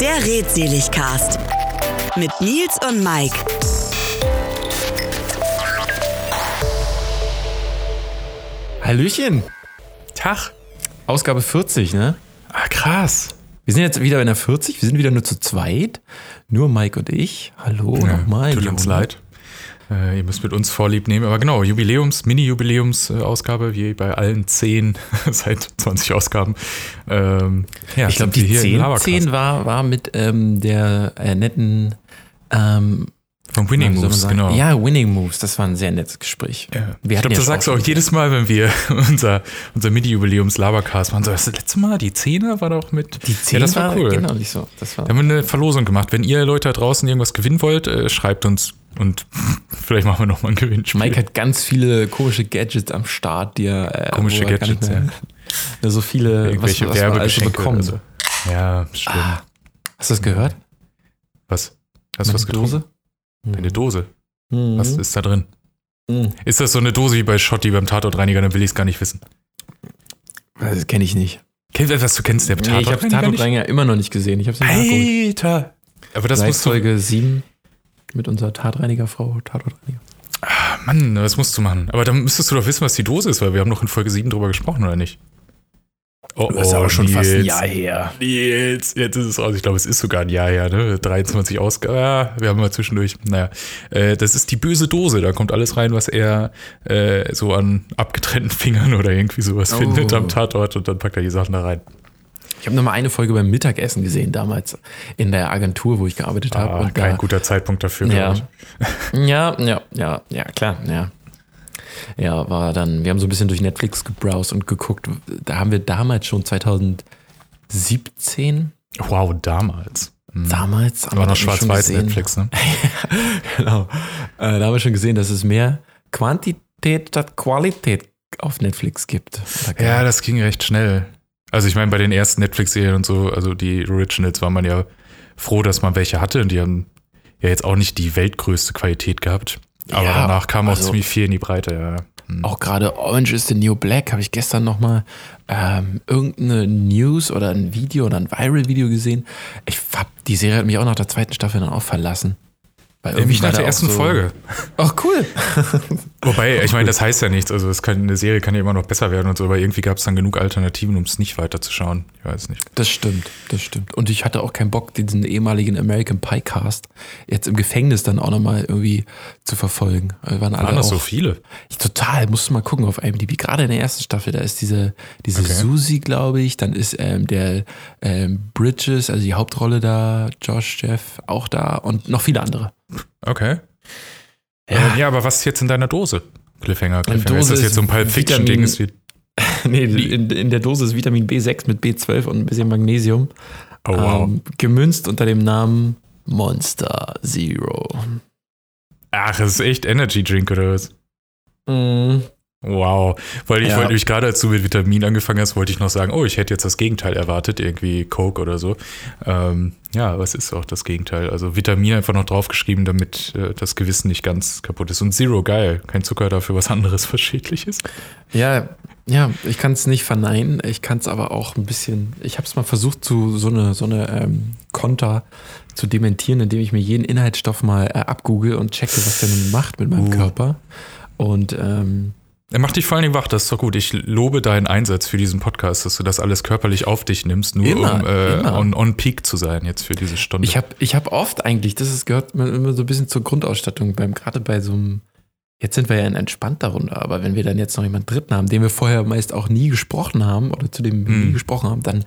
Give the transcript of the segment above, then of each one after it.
Der Redseligcast mit Nils und Mike. Hallöchen. Tag. Ausgabe 40, ne? Ah, krass. Wir sind jetzt wieder in der 40, wir sind wieder nur zu zweit. Nur Mike und ich. Hallo Ja, nochmal. Tut uns leid. Äh, ihr müsst mit uns Vorlieb nehmen. Aber genau, Jubiläums, Mini-Jubiläums-Ausgabe, wie bei allen 10 seit 20 Ausgaben. Ähm, ja, Ich glaube, die hier im 10, Labercast. 10 war, war mit ähm, der äh, netten ähm, Vom Winning man Moves, genau. Ja, Winning Moves. Das war ein sehr nettes Gespräch. Ja. Ich glaube, ja das sagst du auch jedes Mal, wenn wir unser, unser Mini-Jubiläums-Labercast machen. So, das letzte Mal, die 10er war doch mit. Die 10 ja, das war cool. Genau, nicht so. Das war, Da haben wir eine Verlosung gemacht. Wenn ihr Leute da draußen irgendwas gewinnen wollt, äh, schreibt uns und vielleicht machen wir nochmal ein Gewinnspiel. Mike hat ganz viele komische Gadgets am Start, die er. Äh, Komische Gadgets, mehr- Ja, so viele, was, Irgendwelche was man alles so Werbegeschenke bekommen. oder so. Ja, schlimm. Hast du das gehört? Was? Hast du was Meine Dose? getrunken? Eine Dose. Mhm. Was ist da drin? Mhm. Ist das so eine Dose wie bei Schotti beim Tatortreiniger? Dann will ich es gar nicht wissen. Das kenne ich nicht. Kennst du was du kennst? Der Nee, ich habe Tatortreiniger? Tatortreiniger immer noch nicht gesehen. Ich habe es nicht nachgeholt. Alter! Aber das Seit musst du, Folge 7 mit unserer Tatreinigerfrau, Tatortreiniger. Ah, Mann, das musst du machen. Aber dann müsstest du doch wissen, was die Dose ist, weil wir haben doch in Folge 7 drüber gesprochen, oder nicht? Oh, Nils. her. Nils, jetzt ist es raus. Ich glaube, es ist sogar ein Jahr her, ne? 23 Ausgaben. Ah, wir haben mal zwischendurch. Naja, äh, das ist die böse Dose. Da kommt alles rein, was er äh, so an abgetrennten Fingern oder irgendwie sowas Oh. findet am Tatort und dann packt er die Sachen da rein. Ich habe noch mal eine Folge beim Mittagessen gesehen, damals in der Agentur, wo ich gearbeitet habe. Ah, und kein da, guter Zeitpunkt dafür, ja, glaube ich. ja, ja, ja, ja, klar, ja. Ja, war dann, wir haben so ein bisschen durch Netflix gebrowst und geguckt. Da haben wir damals schon 2017, Wow, damals. Mhm. damals, War noch schwarz-weiß. Netflix, ne? genau. Äh, da haben wir schon gesehen, dass es mehr Quantität statt Qualität auf Netflix gibt. Ja, das ging recht schnell. Also ich meine, bei den ersten Netflix-Serien und so, also die Originals, war man ja froh, dass man welche hatte und die haben ja jetzt auch nicht die weltgrößte Qualität gehabt. Aber Ja, danach kam auch also- ziemlich viel in die Breite, ja. Hm. Auch gerade Orange is the New Black habe ich gestern nochmal ähm, irgendeine News oder ein Video oder ein Viral-Video gesehen. Ich hab, die Serie hat mich auch nach der zweiten Staffel dann auch verlassen. Weil Irgendwie nach der ersten so- Folge. Ach, cool. Wobei, ich meine, das heißt ja nichts. Also es kann, eine Serie kann ja immer noch besser werden und so, aber irgendwie gab es dann genug Alternativen, um es nicht weiterzuschauen. Ich weiß nicht. Das stimmt, das stimmt. Und ich hatte auch keinen Bock, diesen ehemaligen American Pie Cast jetzt im Gefängnis dann auch nochmal irgendwie zu verfolgen. Wir waren alle das auch, so viele? Ich, total, musst du mal gucken auf IMDb. Gerade in der ersten Staffel, da ist diese, diese Okay. Susi, glaube ich, dann ist ähm, der ähm, Bridges, also die Hauptrolle da, Josh Jeff auch da und noch viele andere. Okay. Ja. Ja, ja aber was ist jetzt in deiner Dose? Cliffhanger, Cliffhanger. Dose ist das ist jetzt so ein Pulp Fiction-Ding? Nee, in, in der Dose ist Vitamin B6 mit B12 und ein bisschen Magnesium. Oh, wow. Ähm, gemünzt unter dem Namen Monster Zero. Ach, das ist echt Energy Drink oder was? Mm. Wow. Weil ich Ja. wollte nämlich gerade, als du mit Vitamin angefangen hast, wollte ich noch sagen, oh, ich hätte jetzt das Gegenteil erwartet, irgendwie Coke oder so. Ähm, ja, es ist auch das Gegenteil. Also Vitamin einfach noch draufgeschrieben, damit äh, das Gewissen nicht ganz kaputt ist. Und Zero, geil. Kein Zucker dafür, was anderes, was schädlich ist. Ja, ja, ich kann es nicht verneinen. Ich kann es aber auch ein bisschen. Ich habe es mal versucht, zu so eine so eine ähm, Konter zu dementieren, indem ich mir jeden Inhaltsstoff mal äh, abgoogle und checke, was der nun macht mit meinem Uh. Körper. Und ähm, Er macht dich vor allen Dingen wach, das ist doch gut. Ich lobe deinen Einsatz für diesen Podcast, dass du das alles körperlich auf dich nimmst, nur Immer, um äh, on, on peak zu sein jetzt für diese Stunde. ich habe ich hab oft eigentlich, das ist, gehört immer so ein bisschen zur Grundausstattung, beim gerade bei so einem. Jetzt sind wir ja in entspannter Runde, aber wenn wir dann jetzt noch jemanden Dritten haben, den wir vorher meist auch nie gesprochen haben oder zu dem wir nie Hm. gesprochen haben, dann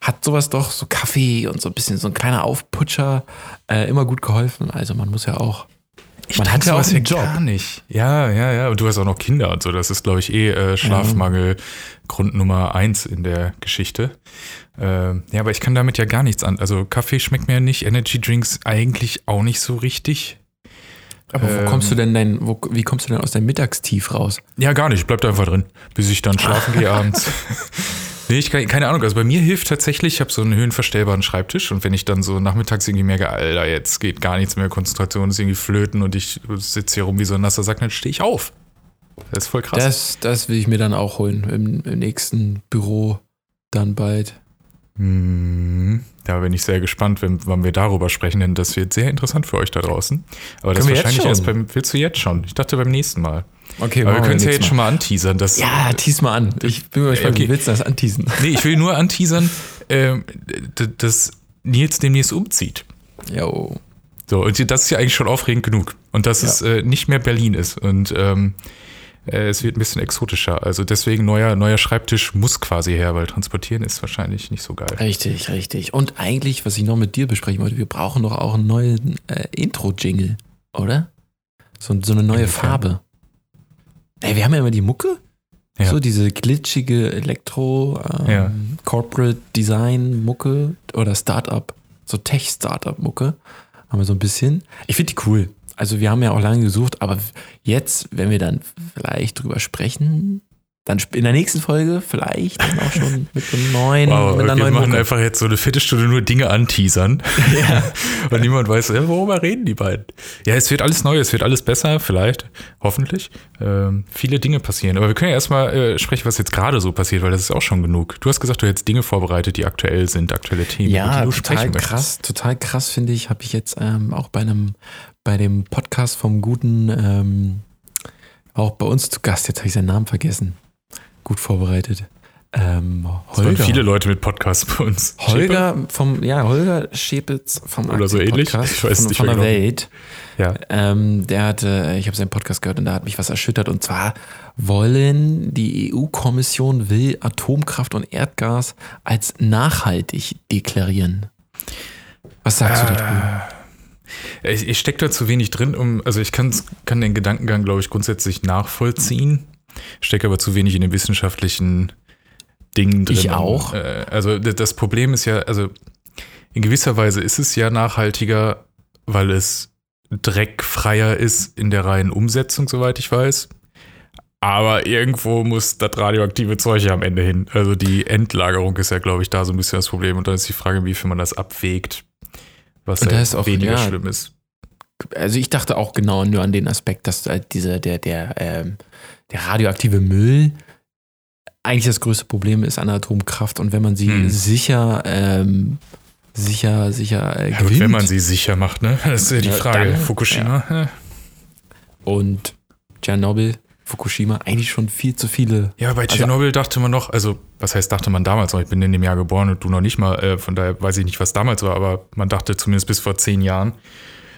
hat sowas doch so Kaffee und so ein bisschen so ein kleiner Aufputscher äh, immer gut geholfen. Also man muss ja auch. Ich man hat ja auch sowas einen Job. Gar nicht. Ja, ja, ja. Und du hast auch noch Kinder und so. Das ist, glaube ich, eh äh, Schlafmangel Grund Nummer eins in der Geschichte. Ähm, ja, aber ich kann damit ja gar nichts an. Also Kaffee schmeckt mir ja nicht, Energy Drinks eigentlich auch nicht so richtig. Aber wo Ähm. kommst du denn dein, wo, wie kommst du denn aus deinem Mittagstief raus? Ja, gar nicht. Bleibt einfach drin, bis ich dann schlafen gehe abends. Nee, ich kann, keine Ahnung. Also bei mir hilft tatsächlich, ich habe so einen höhenverstellbaren Schreibtisch und wenn ich dann so nachmittags irgendwie merke, Alter, jetzt geht gar nichts mehr, Konzentration ist irgendwie flöten und ich sitze hier rum wie so ein nasser Sack, dann stehe ich auf. Das ist voll krass. Das, das will ich mir dann auch holen im, im nächsten Büro dann bald. Hm, da bin ich sehr gespannt, wenn, wann wir darüber sprechen, denn das wird sehr interessant für euch da draußen. Aber das Können jetzt wahrscheinlich erst beim, willst du jetzt schon? Ich dachte beim nächsten Mal. Okay, Aber wir können es ja jetzt schon mal anteasern. Dass, Ja, tease mal an. Ich bin mal gespannt, Okay. wie willst du das anteasen? Nee, ich will nur anteasern, d- dass Nils demnächst umzieht. Jo. So, und das ist ja eigentlich schon aufregend genug. Und dass Ja. es äh, nicht mehr Berlin ist. Und ähm, äh, es wird ein bisschen exotischer. Also deswegen neuer, neuer Schreibtisch muss quasi her, weil transportieren ist wahrscheinlich nicht so geil. Richtig, richtig. Und eigentlich, was ich noch mit dir besprechen wollte, wir brauchen doch auch einen neuen äh, Intro-Jingle, oder? So, so eine neue? Farbe. Ey, wir haben ja immer die Mucke. Ja. So diese glitschige Elektro, ähm, Ja. Corporate Design Mucke oder Startup, so Tech-Startup Mucke. Haben wir so ein bisschen. Ich finde die cool. Also wir haben ja auch lange gesucht, aber jetzt, wenn wir dann vielleicht drüber sprechen, dann in der nächsten Folge vielleicht dann auch schon mit einem neuen, Wow, mit einer wir neuen machen Mucke. einfach jetzt so eine Viertelstunde nur Dinge anteasern. Ja. Und niemand weiß, äh, worüber reden die beiden. Ja, es wird alles neu, es wird alles besser, vielleicht, hoffentlich. Ähm, viele Dinge passieren. Aber wir können ja erstmal äh, sprechen, was jetzt gerade so passiert, weil das ist auch schon genug. Du hast gesagt, du hättest Dinge vorbereitet, die aktuell sind, aktuelle Themen, Ja, die du total krass, total krass finde ich, habe ich jetzt ähm, auch bei einem, bei dem Podcast vom guten, ähm, auch bei uns zu Gast, jetzt habe ich seinen Namen vergessen, gut vorbereitet. Ähm, Es waren Holger. viele Leute mit Podcasts bei uns. Holger vom, ja, Holger Schepitz vom Oder so ähnlich. Podcast Ich weiß von, nicht von der genau. Welt. Ja. Ähm, der hatte, ich habe seinen Podcast gehört und da hat mich was erschüttert. Und zwar wollen die EU-Kommission will Atomkraft und Erdgas als nachhaltig deklarieren. Was sagst du darüber? Ich, ich stecke da zu wenig drin, um, also ich kann den Gedankengang, glaube ich, grundsätzlich nachvollziehen. Stecke aber zu wenig in den wissenschaftlichen Dingen drin. Ich auch. Äh, also das Problem ist ja, also in gewisser Weise ist es ja nachhaltiger, weil es dreckfreier ist in der reinen Umsetzung, soweit ich weiß. Aber irgendwo muss das radioaktive Zeug ja am Ende hin. Also die Endlagerung ist ja, glaube ich, da so ein bisschen das Problem. Und dann ist die Frage, wie viel man das abwägt, was da ist auch- weniger ja. schlimm ist. Also ich dachte auch genau nur an den Aspekt, dass halt diese, der, der, ähm, der radioaktive Müll eigentlich das größte Problem ist an Atomkraft. Und wenn man sie Hm. sicher, ähm, sicher, sicher äh, Ja, gut, gewinnt wenn man sie sicher macht, ne? Das ist ja die Frage. dann- Fukushima. Ja. und Tschernobyl, Fukushima, eigentlich schon viel zu viele. ja, bei Also- Tschernobyl dachte man noch, also was heißt dachte man damals noch, ich bin in dem Jahr geboren und du noch nicht mal, äh, von daher weiß ich nicht, was damals war, aber man dachte zumindest bis vor zehn Jahren,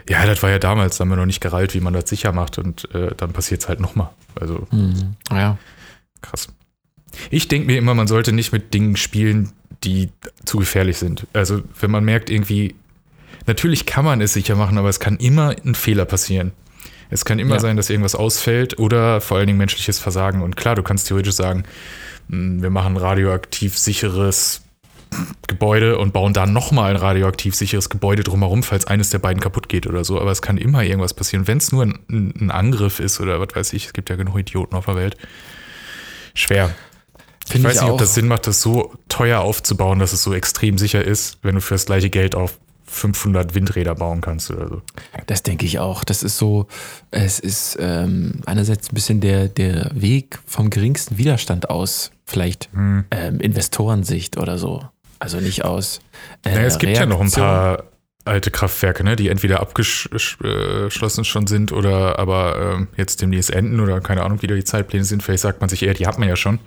ja, das war ja damals, da haben wir noch nicht gereilt, wie man das sicher macht und äh, dann passiert es halt nochmal. Also Hm, ja. krass. Ich denke mir immer, man sollte nicht mit Dingen spielen, die zu gefährlich sind. Also wenn man merkt irgendwie, natürlich kann man es sicher machen, aber es kann immer ein Fehler passieren. Es kann immer Ja. sein, dass irgendwas ausfällt oder vor allen Dingen menschliches Versagen. Und klar, du kannst theoretisch sagen, mh, wir machen radioaktiv sicheres Gebäude und bauen da nochmal ein radioaktiv sicheres Gebäude drumherum, falls eines der beiden kaputt geht oder so. Aber es kann immer irgendwas passieren. Wenn es nur ein, ein Angriff ist oder was weiß ich, es gibt ja genug Idioten auf der Welt. Schwer. Ich Finde weiß ich nicht, auch. ob das Sinn macht, das so teuer aufzubauen, dass es so extrem sicher ist, wenn du für das gleiche Geld auf 500 Windräder bauen kannst oder so. Das denke ich auch. Das ist so, es ist ähm, einerseits ein bisschen der, der Weg vom geringsten Widerstand aus, vielleicht Hm. ähm, Investorensicht oder so. Also nicht aus. Äh, Naja, es gibt ja noch ein Reaktion. paar alte Kraftwerke, ne, die entweder abgeschlossen schon sind oder aber ähm, jetzt demnächst enden oder keine Ahnung, wie da die Zeitpläne sind. Vielleicht sagt man sich eher, die hat man ja schon.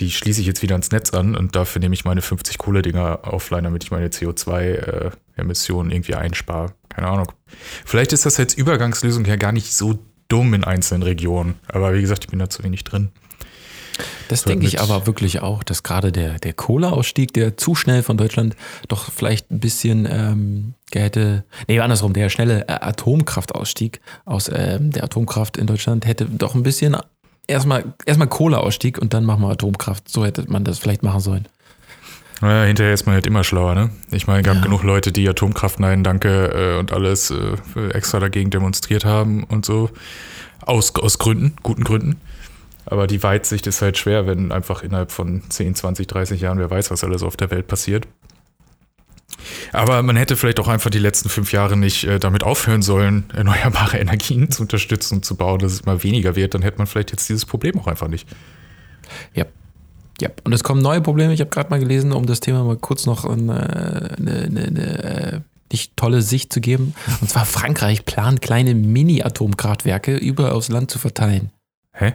Die schließe ich jetzt wieder ans Netz an und dafür nehme ich meine 50 Kohle-Dinger offline, damit ich meine CO2-Emissionen irgendwie einspare. Keine Ahnung. Vielleicht ist das als Übergangslösung ja gar nicht so dumm in einzelnen Regionen. Aber wie gesagt, ich bin da zu wenig drin. Das denke ich aber wirklich auch, dass gerade der, der Kohleausstieg, der zu schnell von Deutschland doch vielleicht ein bisschen ähm, hätte, nee, andersrum, der schnelle äh, Atomkraftausstieg aus ähm, der Atomkraft in Deutschland hätte doch ein bisschen erstmal erstmal Kohleausstieg und dann machen wir Atomkraft. So hätte man das vielleicht machen sollen. Naja, hinterher ist man halt immer schlauer, ne? Ich meine, es gab Ja. genug Leute, die Atomkraft nein, danke äh, und alles äh, extra dagegen demonstriert haben und so. Aus, aus Gründen, guten Gründen. Aber die Weitsicht ist halt schwer, wenn einfach innerhalb von 10, 20, 30 Jahren, wer weiß, was alles auf der Welt passiert. Aber man hätte vielleicht auch einfach die letzten fünf Jahre nicht äh, damit aufhören sollen, erneuerbare Energien zu unterstützen und zu bauen, dass es mal weniger wird. Dann hätte man vielleicht jetzt dieses Problem auch einfach nicht. Ja. Ja, und es kommen neue Probleme. Ich habe gerade mal gelesen, um das Thema mal kurz noch eine, eine, eine, eine nicht tolle Sicht zu geben. Und zwar Frankreich plant kleine Mini-Atomkraftwerke überall aufs Land zu verteilen. Hä?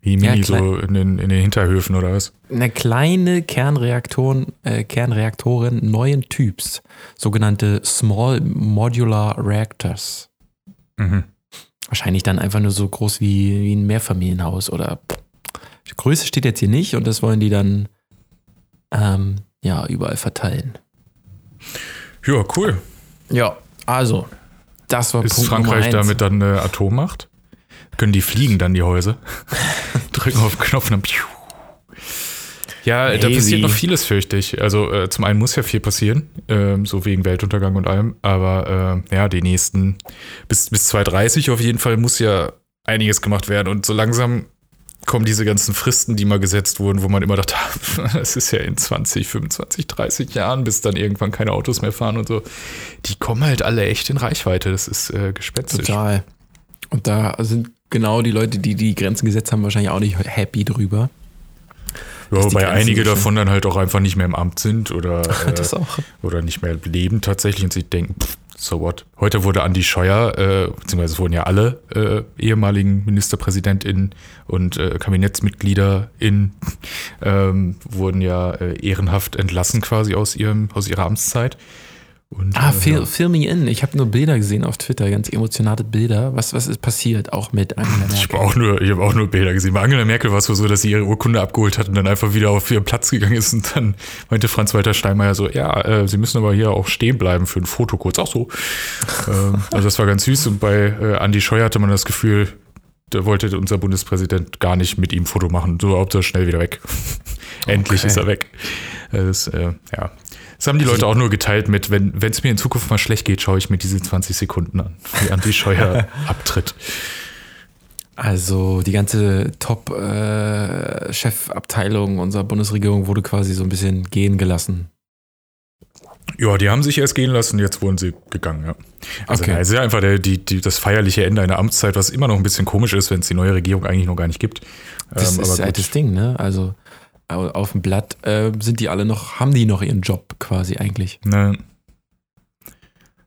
Wie Ja, Mini klein. so in den, in den Hinterhöfen oder was? Eine kleine Kernreaktoren, äh, Kernreaktoren neuen Typs, sogenannte Small Modular Reactors. Mhm. Wahrscheinlich dann einfach nur so groß wie, wie ein Mehrfamilienhaus oder die Größe steht jetzt hier nicht und das wollen die dann ähm, ja überall verteilen. Ja, cool. Ja, also das war Ist Punkt Frankreich damit dann eine Atommacht? Können die fliegen dann, die Häuser? Drücken auf den Knopf und dann. Piu. Ja, da Maybe. passiert noch vieles, fürchte ich. Also äh, zum einen muss ja viel passieren, ähm, so wegen Weltuntergang und allem, aber äh, ja, die nächsten, bis, bis 2030 auf jeden Fall muss ja einiges gemacht werden und so langsam kommen diese ganzen Fristen, die mal gesetzt wurden, wo man immer dachte, es ist ja in 20, 25, 30 Jahren, bis dann irgendwann keine Autos mehr fahren und so. Die kommen halt alle echt in Reichweite. Das ist äh, gespenstisch. Total. Und da sind genau die Leute, die die Grenzen gesetzt haben, wahrscheinlich auch nicht happy drüber. Ja, wobei Grenzen einige davon dann halt auch einfach nicht mehr im Amt sind oder, äh, oder nicht mehr leben tatsächlich und sich denken, pff, so what. Heute wurde Andi Scheuer, äh, beziehungsweise es wurden ja alle äh, ehemaligen MinisterpräsidentInnen und äh, KabinettsmitgliederInnen ähm, wurden ja äh, ehrenhaft entlassen quasi aus, ihrem, aus ihrer Amtszeit. Und, Ah, äh, Fil ja. Filming In. Ich habe nur Bilder gesehen auf Twitter, ganz emotionale Bilder. Was, was ist passiert auch mit Angela Ich Merkel? habe auch, nur- ich hab auch nur Bilder gesehen. Bei Angela Merkel war es wohl so, dass sie ihre Urkunde abgeholt hat und dann einfach wieder auf ihren Platz gegangen ist. Und dann meinte Franz-Walter Steinmeier so, ja, äh, sie müssen aber hier auch stehen bleiben für ein Foto kurz. Auch so. ähm, also das war ganz süß. Und bei äh, Andi Scheuer hatte man das Gefühl, da wollte unser Bundespräsident gar nicht mit ihm ein Foto machen. So, Hauptsache schnell wieder weg. Endlich Okay. ist er weg. Äh, Das, äh, ja. Das haben die Leute auch nur geteilt mit, wenn es mir in Zukunft mal schlecht geht, schaue ich mir diese 20 Sekunden an, wie Andi Scheuer abtritt. Also die ganze Top-Chefabteilung unserer Bundesregierung wurde quasi so ein bisschen gehen gelassen. Ja, die haben sich erst gehen lassen, jetzt wurden sie gegangen, ja. Also Okay. okay. es ist ja einfach der, die, die, das feierliche Ende einer Amtszeit, was immer noch ein bisschen komisch ist, wenn es die neue Regierung eigentlich noch gar nicht gibt. Das Ähm, ist gut. das Ding, ne? Also auf dem Blatt äh, sind die alle noch, haben die noch ihren Job quasi eigentlich. Ne.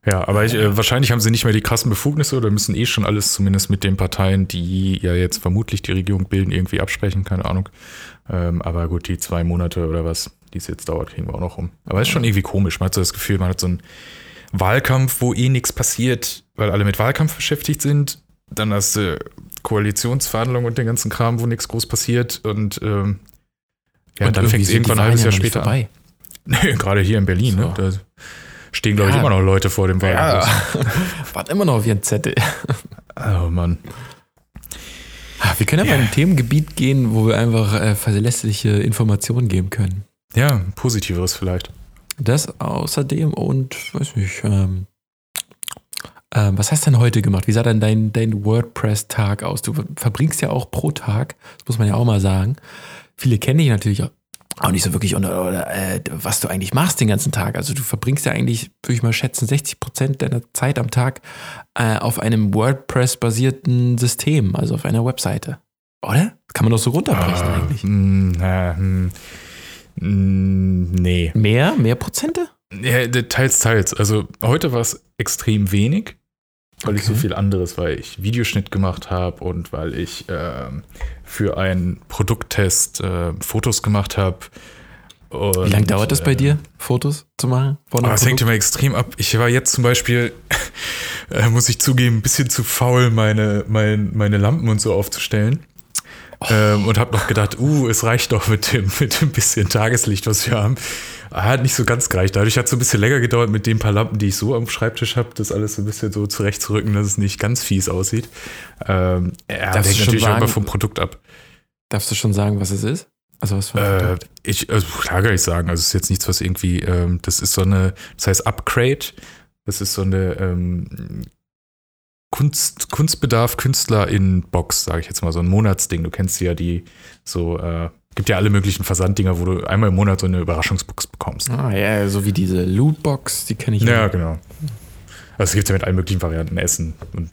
Ja, aber ich, äh, wahrscheinlich haben sie nicht mehr die krassen Befugnisse oder müssen eh schon alles zumindest mit den Parteien, die ja jetzt vermutlich die Regierung bilden, irgendwie absprechen, keine Ahnung. Ähm, aber gut, die zwei Monate oder was, die es jetzt dauert, kriegen wir auch noch rum. Aber ist schon irgendwie komisch. Man hat so das Gefühl, man hat so einen Wahlkampf, wo eh nichts passiert, weil alle mit Wahlkampf beschäftigt sind. Dann hast du Koalitionsverhandlungen und den ganzen Kram, wo nichts groß passiert. Und ähm, ja, Und dann fängt es irgendwann ein halbes ja Jahr später an. vorbei. Nee, gerade hier in Berlin, ne? So. Da stehen, glaube ich, Ja. immer noch Leute vor dem Wahlhaus. Warte immer noch auf ihren Zettel. Oh Mann. Ah, Wir können ja, mal in ein Themengebiet gehen, wo wir einfach äh, verlässliche Informationen geben können. Ja, positiveres vielleicht. Das außerdem und, weiß nicht, ähm, ähm, was hast du denn heute gemacht? Wie sah denn dein, dein WordPress-Tag aus? Du verbringst ja auch pro Tag, das muss man ja auch mal sagen. Viele kennen dich natürlich auch nicht so wirklich, oder, oder äh, was du eigentlich machst den ganzen Tag. Also du verbringst ja eigentlich, würde ich mal schätzen, 60 Prozent deiner Zeit am Tag äh, auf einem WordPress-basierten System, also auf einer Webseite. Oder? Kann man doch so runterbrechen Ah, eigentlich. hm, na, hm, hm, nee. Mehr? Mehr Prozente? Ja, teils, teils. Also heute war es extrem wenig, weil ich so Okay. viel anderes, weil ich Videoschnitt gemacht habe und weil ich ähm, für einen Produkttest äh, Fotos gemacht habe. Wie lange dauert das bei dir, Fotos zu machen? Einem es hängt immer extrem ab. Ich war jetzt zum Beispiel, äh, muss ich zugeben, ein bisschen zu faul, meine, mein, meine Lampen und so aufzustellen. Ähm, und habe noch gedacht, uh, es reicht doch mit dem, mit dem bisschen Tageslicht, was wir haben. Ah, Hat nicht so ganz gereicht. Dadurch hat es so ein bisschen länger gedauert mit den paar Lampen, die ich so am Schreibtisch habe, das alles so ein bisschen so zurechtzurücken, dass es nicht ganz fies aussieht. Ähm, ja, das hängt natürlich auch immer vom Produkt ab. Darfst du schon sagen, was es ist? Also was für ein Äh, ich, also klar kann ich sagen, also es ist jetzt nichts, was irgendwie, ähm, das ist so eine, das heißt Upgrade, das ist so eine ähm, Kunst, Kunstbedarf Künstler in Box, sage ich jetzt mal, so ein Monatsding. Du kennst ja die so, äh, gibt ja alle möglichen Versanddinger, wo du einmal im Monat so eine Überraschungsbox bekommst. Ah ja, so wie diese Lootbox, die kenne ich Ja, genau. Also es gibt ja mit allen möglichen Varianten Essen und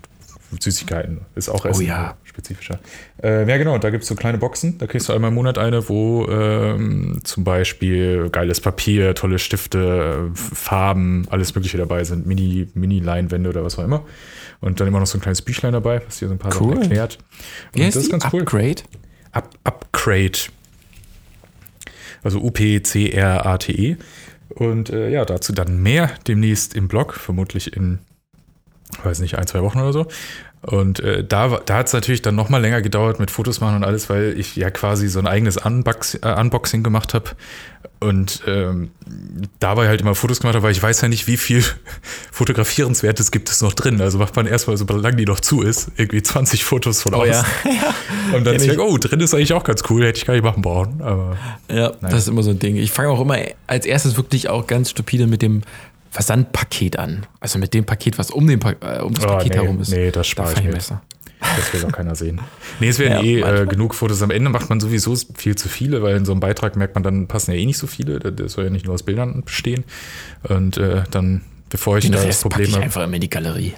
Süßigkeiten. Ist auch Essen. Oh ja. Spezifischer. Äh, ja, genau, da gibt es so kleine Boxen. Da kriegst du einmal im Monat eine, wo ähm, zum Beispiel geiles Papier, tolle Stifte, Farben, alles Mögliche dabei sind. Mini, Mini-Leinwände oder was auch immer. Und dann immer noch so ein kleines Büchlein dabei, was dir so ein paar Cool. Sachen erklärt. Und heißt das ist ganz cool. Upgrade? Up, Upgrade. Also U-P-C-R-A-T-E. Und äh, ja, dazu dann mehr demnächst im Blog, vermutlich in, weiß nicht, ein, zwei Wochen oder so. Und äh, da, da hat es natürlich dann nochmal länger gedauert mit Fotos machen und alles, weil ich ja quasi so ein eigenes Unbox, äh, Unboxing gemacht habe. Und ähm, dabei halt immer Fotos gemacht habe, weil ich weiß ja nicht, wie viel Fotografierenswertes gibt es noch drin. Also macht man erstmal, solange die noch zu ist, irgendwie 20 Fotos von außen. Und dann ist ich. oh, drin ist eigentlich auch ganz cool, hätte ich gar nicht machen brauchen. Aber Ja, das ist immer so ein Ding. Ich fange auch immer als erstes wirklich auch ganz stupide mit dem Versandpaket an. Also mit dem Paket, was um, den pa äh, um das Oh, Paket nee, herum ist. nee, das da spare fang ich mir. besser. das will doch keiner sehen. Nee, es werden Ja, eh äh, genug Fotos. Am Ende macht man sowieso viel zu viele, weil in so einem Beitrag merkt man, dann passen ja eh nicht so viele. Das- soll ja nicht nur aus Bildern bestehen. Und äh, dann, bevor ich Den da das Problem habe. einfach immer in die Galerie.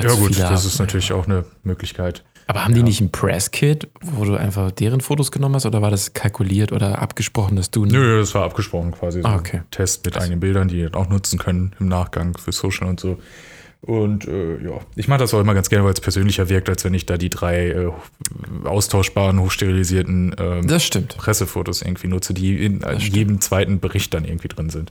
Ja, gut, das ist natürlich auch eine Möglichkeit. Aber haben die nicht ein Presskit, wo du einfach deren Fotos genommen hast oder war das kalkuliert oder abgesprochen, dass du Nö, das war abgesprochen quasi. So Ah, okay. ein Test mit eigenen Bildern, die ihr auch nutzen können im Nachgang für Social und so. Und äh, ja, ich mache das auch immer ganz gerne, weil es persönlicher wirkt, als wenn ich da die drei äh, austauschbaren, hochsterilisierten ähm, Das stimmt. Pressefotos irgendwie nutze, die in jedem zweiten Bericht dann irgendwie drin sind.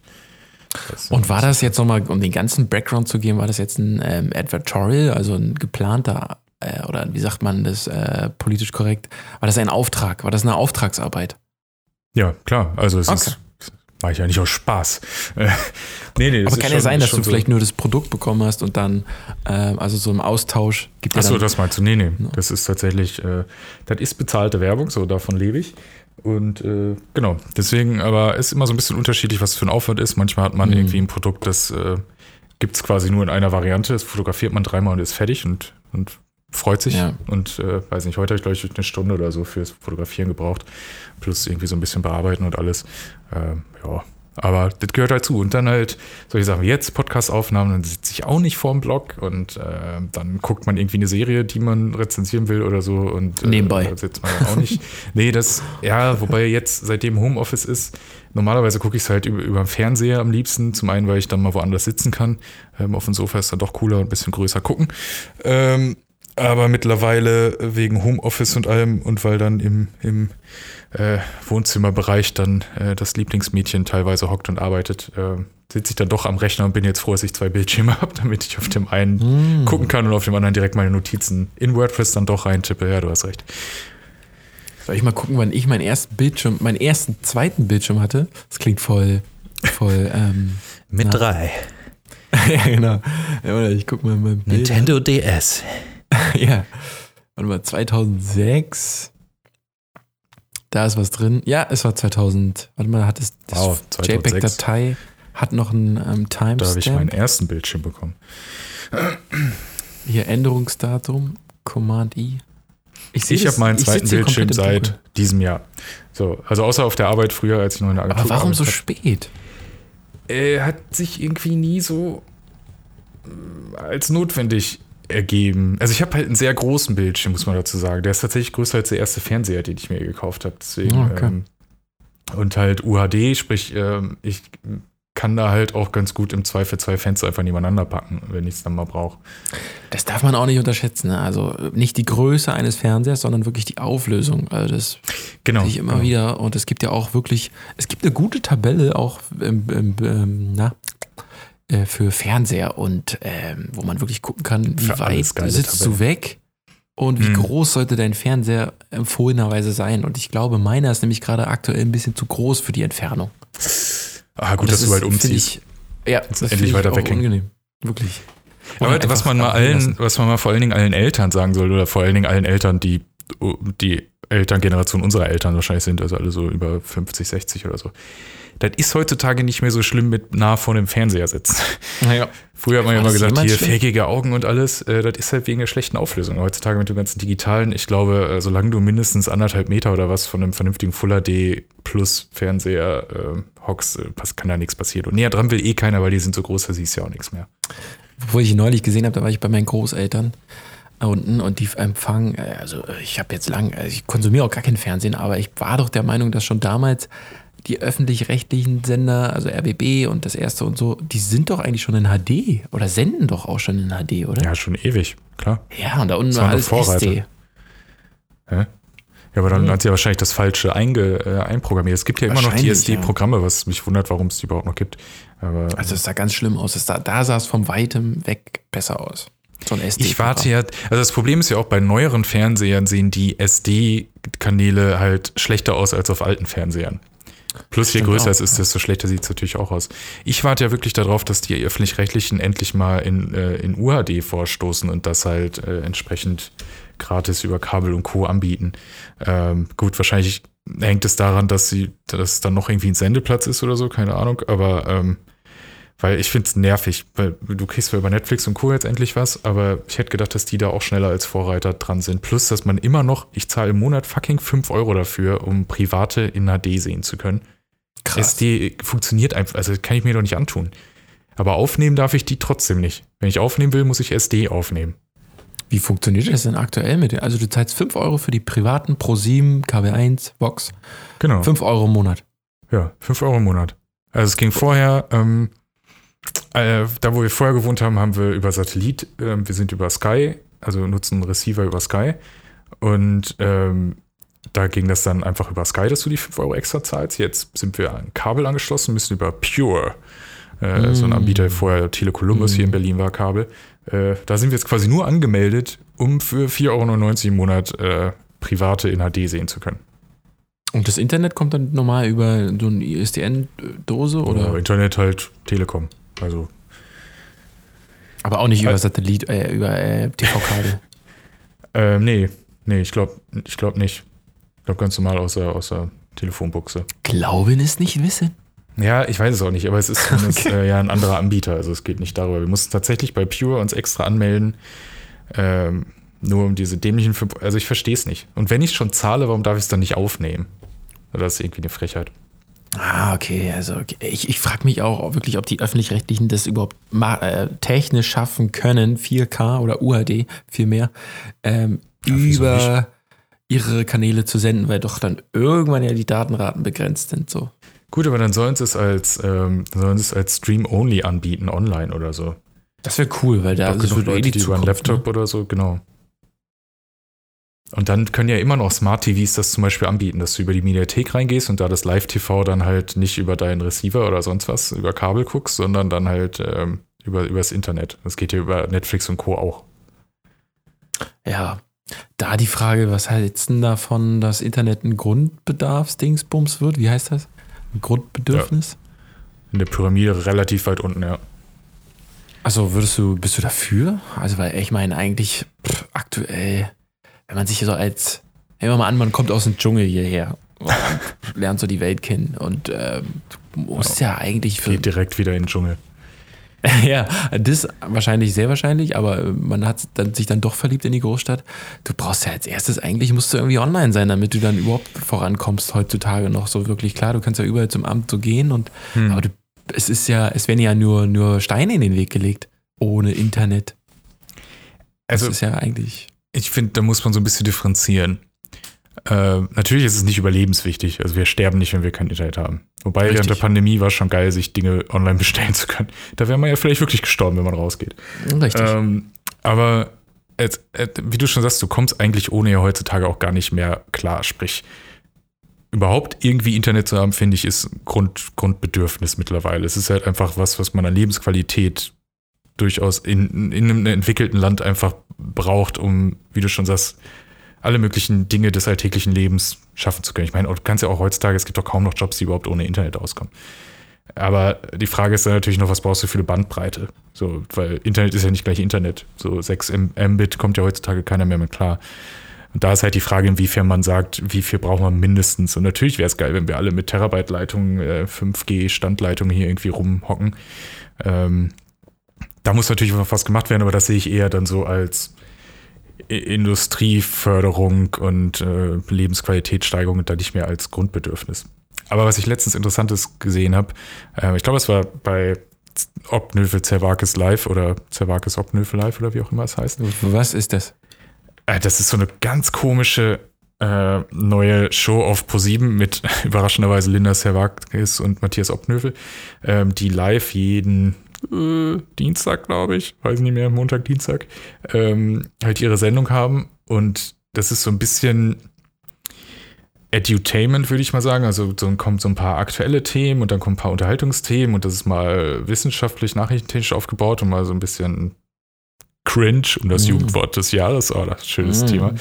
Das, Und war das jetzt nochmal, um den ganzen Background zu geben, war das jetzt ein ähm, Advertorial, also ein geplanter, äh, oder wie sagt man das äh, politisch korrekt? War das ein Auftrag? War das eine Auftragsarbeit? Ja, klar. Also es Okay. ist mache ich ja nicht aus Spaß. Äh, nee, nee, Aber kann ja sein, dass du so- vielleicht nur das Produkt bekommen hast und dann, ähm, also so im Austausch gibt ja Achso, das meinst du? Nee, nee. Das ist tatsächlich, äh, das ist bezahlte Werbung, so davon lebe ich. Und äh, genau, deswegen, aber es ist immer so ein bisschen unterschiedlich, was für ein Aufwand ist. Manchmal hat man Mhm. irgendwie ein Produkt, das äh, gibt es quasi nur in einer Variante. Das fotografiert man dreimal und ist fertig und, und freut sich. Ja. Und äh, weiß nicht, heute habe ich, glaube ich, eine Stunde oder so fürs Fotografieren gebraucht. Plus irgendwie so ein bisschen bearbeiten und alles. Ähm, ja. Aber das gehört dazu. Und dann halt solche Sachen wie jetzt, Podcast-Aufnahmen, dann sitze ich auch nicht vorm Blog und äh, dann guckt man irgendwie eine Serie, die man rezensieren will oder so. Und äh, Nebenbei. da sitzt man auch nicht. nee, das, ja, wobei jetzt, seitdem Homeoffice ist, normalerweise gucke ich es halt über, über den Fernseher am liebsten. Zum einen, weil ich dann mal woanders sitzen kann. Ähm, auf dem Sofa ist dann doch cooler und ein bisschen größer gucken. Ähm, aber mittlerweile wegen Homeoffice und allem und weil dann im, im äh, Wohnzimmerbereich dann äh, das Lieblingsmädchen teilweise hockt und arbeitet, äh, sitze ich dann doch am Rechner und bin jetzt froh, dass ich zwei Bildschirme habe, damit ich auf dem einen gucken kann und auf dem anderen direkt meine Notizen in WordPress dann doch reintippe. Ja, du hast recht. Soll ich mal gucken, wann ich meinen ersten Bildschirm, meinen ersten zweiten Bildschirm hatte? Das klingt voll, voll, ähm, Mit Na. drei. ja, genau. Ich guck mal mein Bild. DS. Ja. Warte mal, 2006. Da ist was drin. Ja, es war 2000. Warte mal, hat es das Wow, 2006. JPEG-Datei hat noch einen ähm, Da habe ich meinen Timestamp. ersten Bildschirm bekommen. Hier Änderungsdatum, Command I. Ich das- habe meinen ich zweiten Bildschirm seit Dunkeln. diesem Jahr. So, also außer auf der Arbeit früher, als ich noch in der Agentur Aber warum so spät? äh, hat sich irgendwie nie so äh, als notwendig ergeben. Also ich habe halt einen sehr großen Bildschirm, muss man dazu sagen. Der ist tatsächlich größer als der erste Fernseher, den ich mir gekauft habe. Deswegen Ah, okay. ähm, und halt UHD, sprich ähm, ich kann da halt auch ganz gut im Zweifel zwei Fenster einfach nebeneinander packen, wenn ich es dann mal brauche. Das darf man auch nicht unterschätzen. Ne? Also nicht die Größe eines Fernsehers, sondern wirklich die Auflösung. Also das Genau. sehe ich immer genau. wieder. Und es gibt ja auch wirklich, es gibt eine gute Tabelle auch im, im, ähm, na, äh, für Fernseher und ähm, wo man wirklich gucken kann, wie Für weit sitzt Tabellen. du weg und wie Mhm. groß sollte dein Fernseher empfohlenerweise sein. Und ich glaube, meiner ist nämlich gerade aktuell ein bisschen zu groß für die Entfernung. Ah, gut, Und dass du bald find umziehst. Ich, ja, das endlich ich weiter unangenehm. Wirklich. Aber was man mal allen, was man mal vor allen Dingen allen Eltern sagen soll, oder vor allen Dingen allen Eltern, die die Elterngeneration unserer Eltern wahrscheinlich sind, also alle so über 50, 60 oder so. Das ist heutzutage nicht mehr so schlimm mit nah vor dem Fernseher sitzen. Naja. Früher hat man ja immer gesagt, hier schlimm? fäkige Augen und alles. Äh, das ist halt wegen der schlechten Auflösung. Heutzutage mit dem ganzen Digitalen, ich glaube, äh, solange du mindestens anderthalb Meter oder was von einem vernünftigen Full HD Plus Fernseher äh, hockst, äh, kann da nichts passieren. Und näher dran will eh keiner, weil die sind so groß, da siehst du ja auch nichts mehr. Obwohl ich ihn neulich gesehen habe, da war ich bei meinen Großeltern. unten und die empfangen, äh, also ich habe jetzt lang, also ich konsumiere auch gar kein Fernsehen, aber ich war doch der Meinung, dass schon damals die öffentlich-rechtlichen Sender, also RBB und das erste und so, die sind doch eigentlich schon in HD oder senden doch auch schon in HD, oder? Ja, schon ewig, klar. Ja, und da unten Das war alles Vorreiter. SD. Hä? Ja, aber dann hat sie ja wahrscheinlich das Falsche einge, äh, einprogrammiert. Es gibt ja immer noch die ja. SD-Programme, was mich wundert, warum es die überhaupt noch gibt. Aber Also es sah ganz schlimm aus. Es sah, da sah es vom Weitem weg besser aus. So ein SD. Ich warte ja, also das Problem ist ja auch bei neueren Fernsehern sehen die SD-Kanäle halt schlechter aus als auf alten Fernsehern. Plus je größer auch, es ist, desto schlechter sieht es natürlich auch aus. Ich warte ja wirklich darauf, dass die öffentlich-rechtlichen endlich mal in, äh, in UHD vorstoßen und das halt äh, entsprechend gratis über Kabel und Co. anbieten. Ähm, gut, wahrscheinlich hängt es daran, dass sie, dass es dann noch irgendwie ein Sendeplatz ist oder so, keine Ahnung, aber ähm, weil ich finde es nervig, weil du kriegst zwar über Netflix und Co. jetzt endlich was, aber ich hätte gedacht, dass die da auch schneller als Vorreiter dran sind. Plus, dass man immer noch, ich zahle im Monat fucking 5 Euro dafür, um private in HD sehen zu können. Krass. SD funktioniert einfach, also kann ich mir doch nicht antun. Aber aufnehmen darf ich die trotzdem nicht. Wenn ich aufnehmen will, muss ich SD aufnehmen. Wie funktioniert das denn aktuell mit den? Also du zahlst 5 Euro für die privaten Pro7, KB1, Vox. Genau. 5 Euro im Monat. Ja, 5 Euro im Monat. Also es ging vorher, ähm, äh, da wo wir vorher gewohnt haben, haben wir über Satellit, äh, wir sind über Sky, also nutzen Receiver über Sky. Und ähm, da ging das dann einfach über Sky, dass du die 5 Euro extra zahlst. Jetzt sind wir an Kabel angeschlossen, müssen über Pure, äh, so ein Anbieter, vorher Tele Columbus hier in Berlin war Kabel. Äh, da sind wir jetzt quasi nur angemeldet, um für 4,99 Euro im Monat äh, private in HD sehen zu können. Und das Internet kommt dann normal über so eine ISDN-Dose Oder oder? Internet halt Telekom. Also Aber auch nicht über Äh, Satellit, äh, über äh, TV-Kabel. Ähm, nee, nee, ich glaube ich glaub nicht. Ich glaube ganz normal aus der, aus der Telefonbuchse. Glauben ist nicht wissen. Ja, ich weiß es auch nicht, aber es ist zumindest äh, ja ein anderer Anbieter, also es geht nicht darüber. Wir mussten tatsächlich bei Pure uns extra anmelden, ähm, nur um diese dämlichen, also ich verstehe es nicht. Und wenn ich schon zahle, warum darf ich es dann nicht aufnehmen? Das ist irgendwie eine Frechheit. Ah, okay. Also okay. ich, ich frage mich auch wirklich, ob die öffentlich-rechtlichen das überhaupt äh, technisch schaffen können, 4K oder UHD vielmehr, ähm, Ja, über ihre Kanäle zu senden, weil doch dann irgendwann ja die Datenraten begrenzt sind. So. Gut, aber dann sollen sie es als, ähm, sollen sie es als Stream-Only anbieten, online oder so. Das wäre cool, weil da das genug Leute, die die über einen Zukunft, Laptop oder so, genau. Und dann können ja immer noch Smart TVs das zum Beispiel anbieten, dass du über die Mediathek reingehst und da das Live-TV dann halt nicht über deinen Receiver oder sonst was, über Kabel guckst, sondern dann halt ähm, über übers Internet. Das geht ja über Netflix und Co. auch. Ja. Da die Frage, was hältst du denn davon, dass Internet ein Grundbedarfsdingsbums wird? Wie heißt das? Ein Grundbedürfnis? In der Pyramide relativ weit unten, ja. Also würdest du, bist du dafür? Also, weil ich meine, eigentlich pff, aktuell, wenn man sich so als, nehmen wir mal an, man kommt aus dem Dschungel hierher und lernt so die Welt kennen und ähm, du musst ja, eigentlich für. Geht direkt wieder in den Dschungel. ja, das wahrscheinlich, sehr wahrscheinlich, aber man hat dann, sich dann doch verliebt in die Großstadt. Du brauchst ja als erstes eigentlich, musst du irgendwie online sein, damit du dann überhaupt vorankommst heutzutage noch so wirklich. Klar, du kannst ja überall zum Amt so gehen und, aber du, es ist ja, es werden ja nur, nur Steine in den Weg gelegt, ohne Internet. Also das ist ja eigentlich. Ich finde, da muss man so ein bisschen differenzieren. Äh, natürlich ist es nicht überlebenswichtig. Also wir sterben nicht, wenn wir kein Internet haben. Wobei während der Richtig. Pandemie war es schon geil, sich Dinge online bestellen zu können. Da wäre man ja vielleicht wirklich gestorben, wenn man rausgeht. Richtig. Ähm, aber et, et, wie du schon sagst, du kommst eigentlich ohne ja heutzutage auch gar nicht mehr klar. Sprich, überhaupt irgendwie Internet zu haben, finde ich, ist Grund, Grundbedürfnis mittlerweile. Es ist halt einfach was, was man an Lebensqualität durchaus in, in einem entwickelten Land einfach braucht, um, wie du schon sagst, alle möglichen Dinge des alltäglichen Lebens schaffen zu können. Ich meine, du kannst ja auch heutzutage, es gibt doch kaum noch Jobs, die überhaupt ohne Internet auskommen. Aber die Frage ist dann natürlich noch, was brauchst du für eine Bandbreite? So, weil Internet ist ja nicht gleich Internet. So 6 Mbit kommt ja heutzutage keiner mehr mit klar. Und da ist halt die Frage, inwiefern man sagt, wie viel braucht man mindestens. Und natürlich wäre es geil, wenn wir alle mit Terabyte-Leitungen, äh, 5G-Standleitungen hier irgendwie rumhocken. Ähm, da muss natürlich noch was gemacht werden, aber das sehe ich eher dann so als Industrieförderung und äh, Lebensqualitätssteigerung und da nicht mehr als Grundbedürfnis. Aber was ich letztens Interessantes gesehen habe, äh, ich glaube, es war bei Obnövel Zervakis Live oder Zervakis Obnövel Live oder wie auch immer es heißt. Was ist das? äh, das ist so eine ganz komische äh, neue Show auf Pro7 mit überraschenderweise Linda Servakis und Matthias Obnövel, ähm, die live jeden äh, Dienstag, glaube ich, weiß nicht mehr, Montag, Dienstag, ähm, halt ihre Sendung haben. Und das ist so ein bisschen Edutainment, würde ich mal sagen. Also so kommen so ein paar aktuelle Themen und dann kommen ein paar Unterhaltungsthemen und das ist mal wissenschaftlich, nachrichtentechnisch aufgebaut und mal so ein bisschen cringe, um das mm. Jugendwort des Jahres, oh, das ist ein schönes mm. Thema.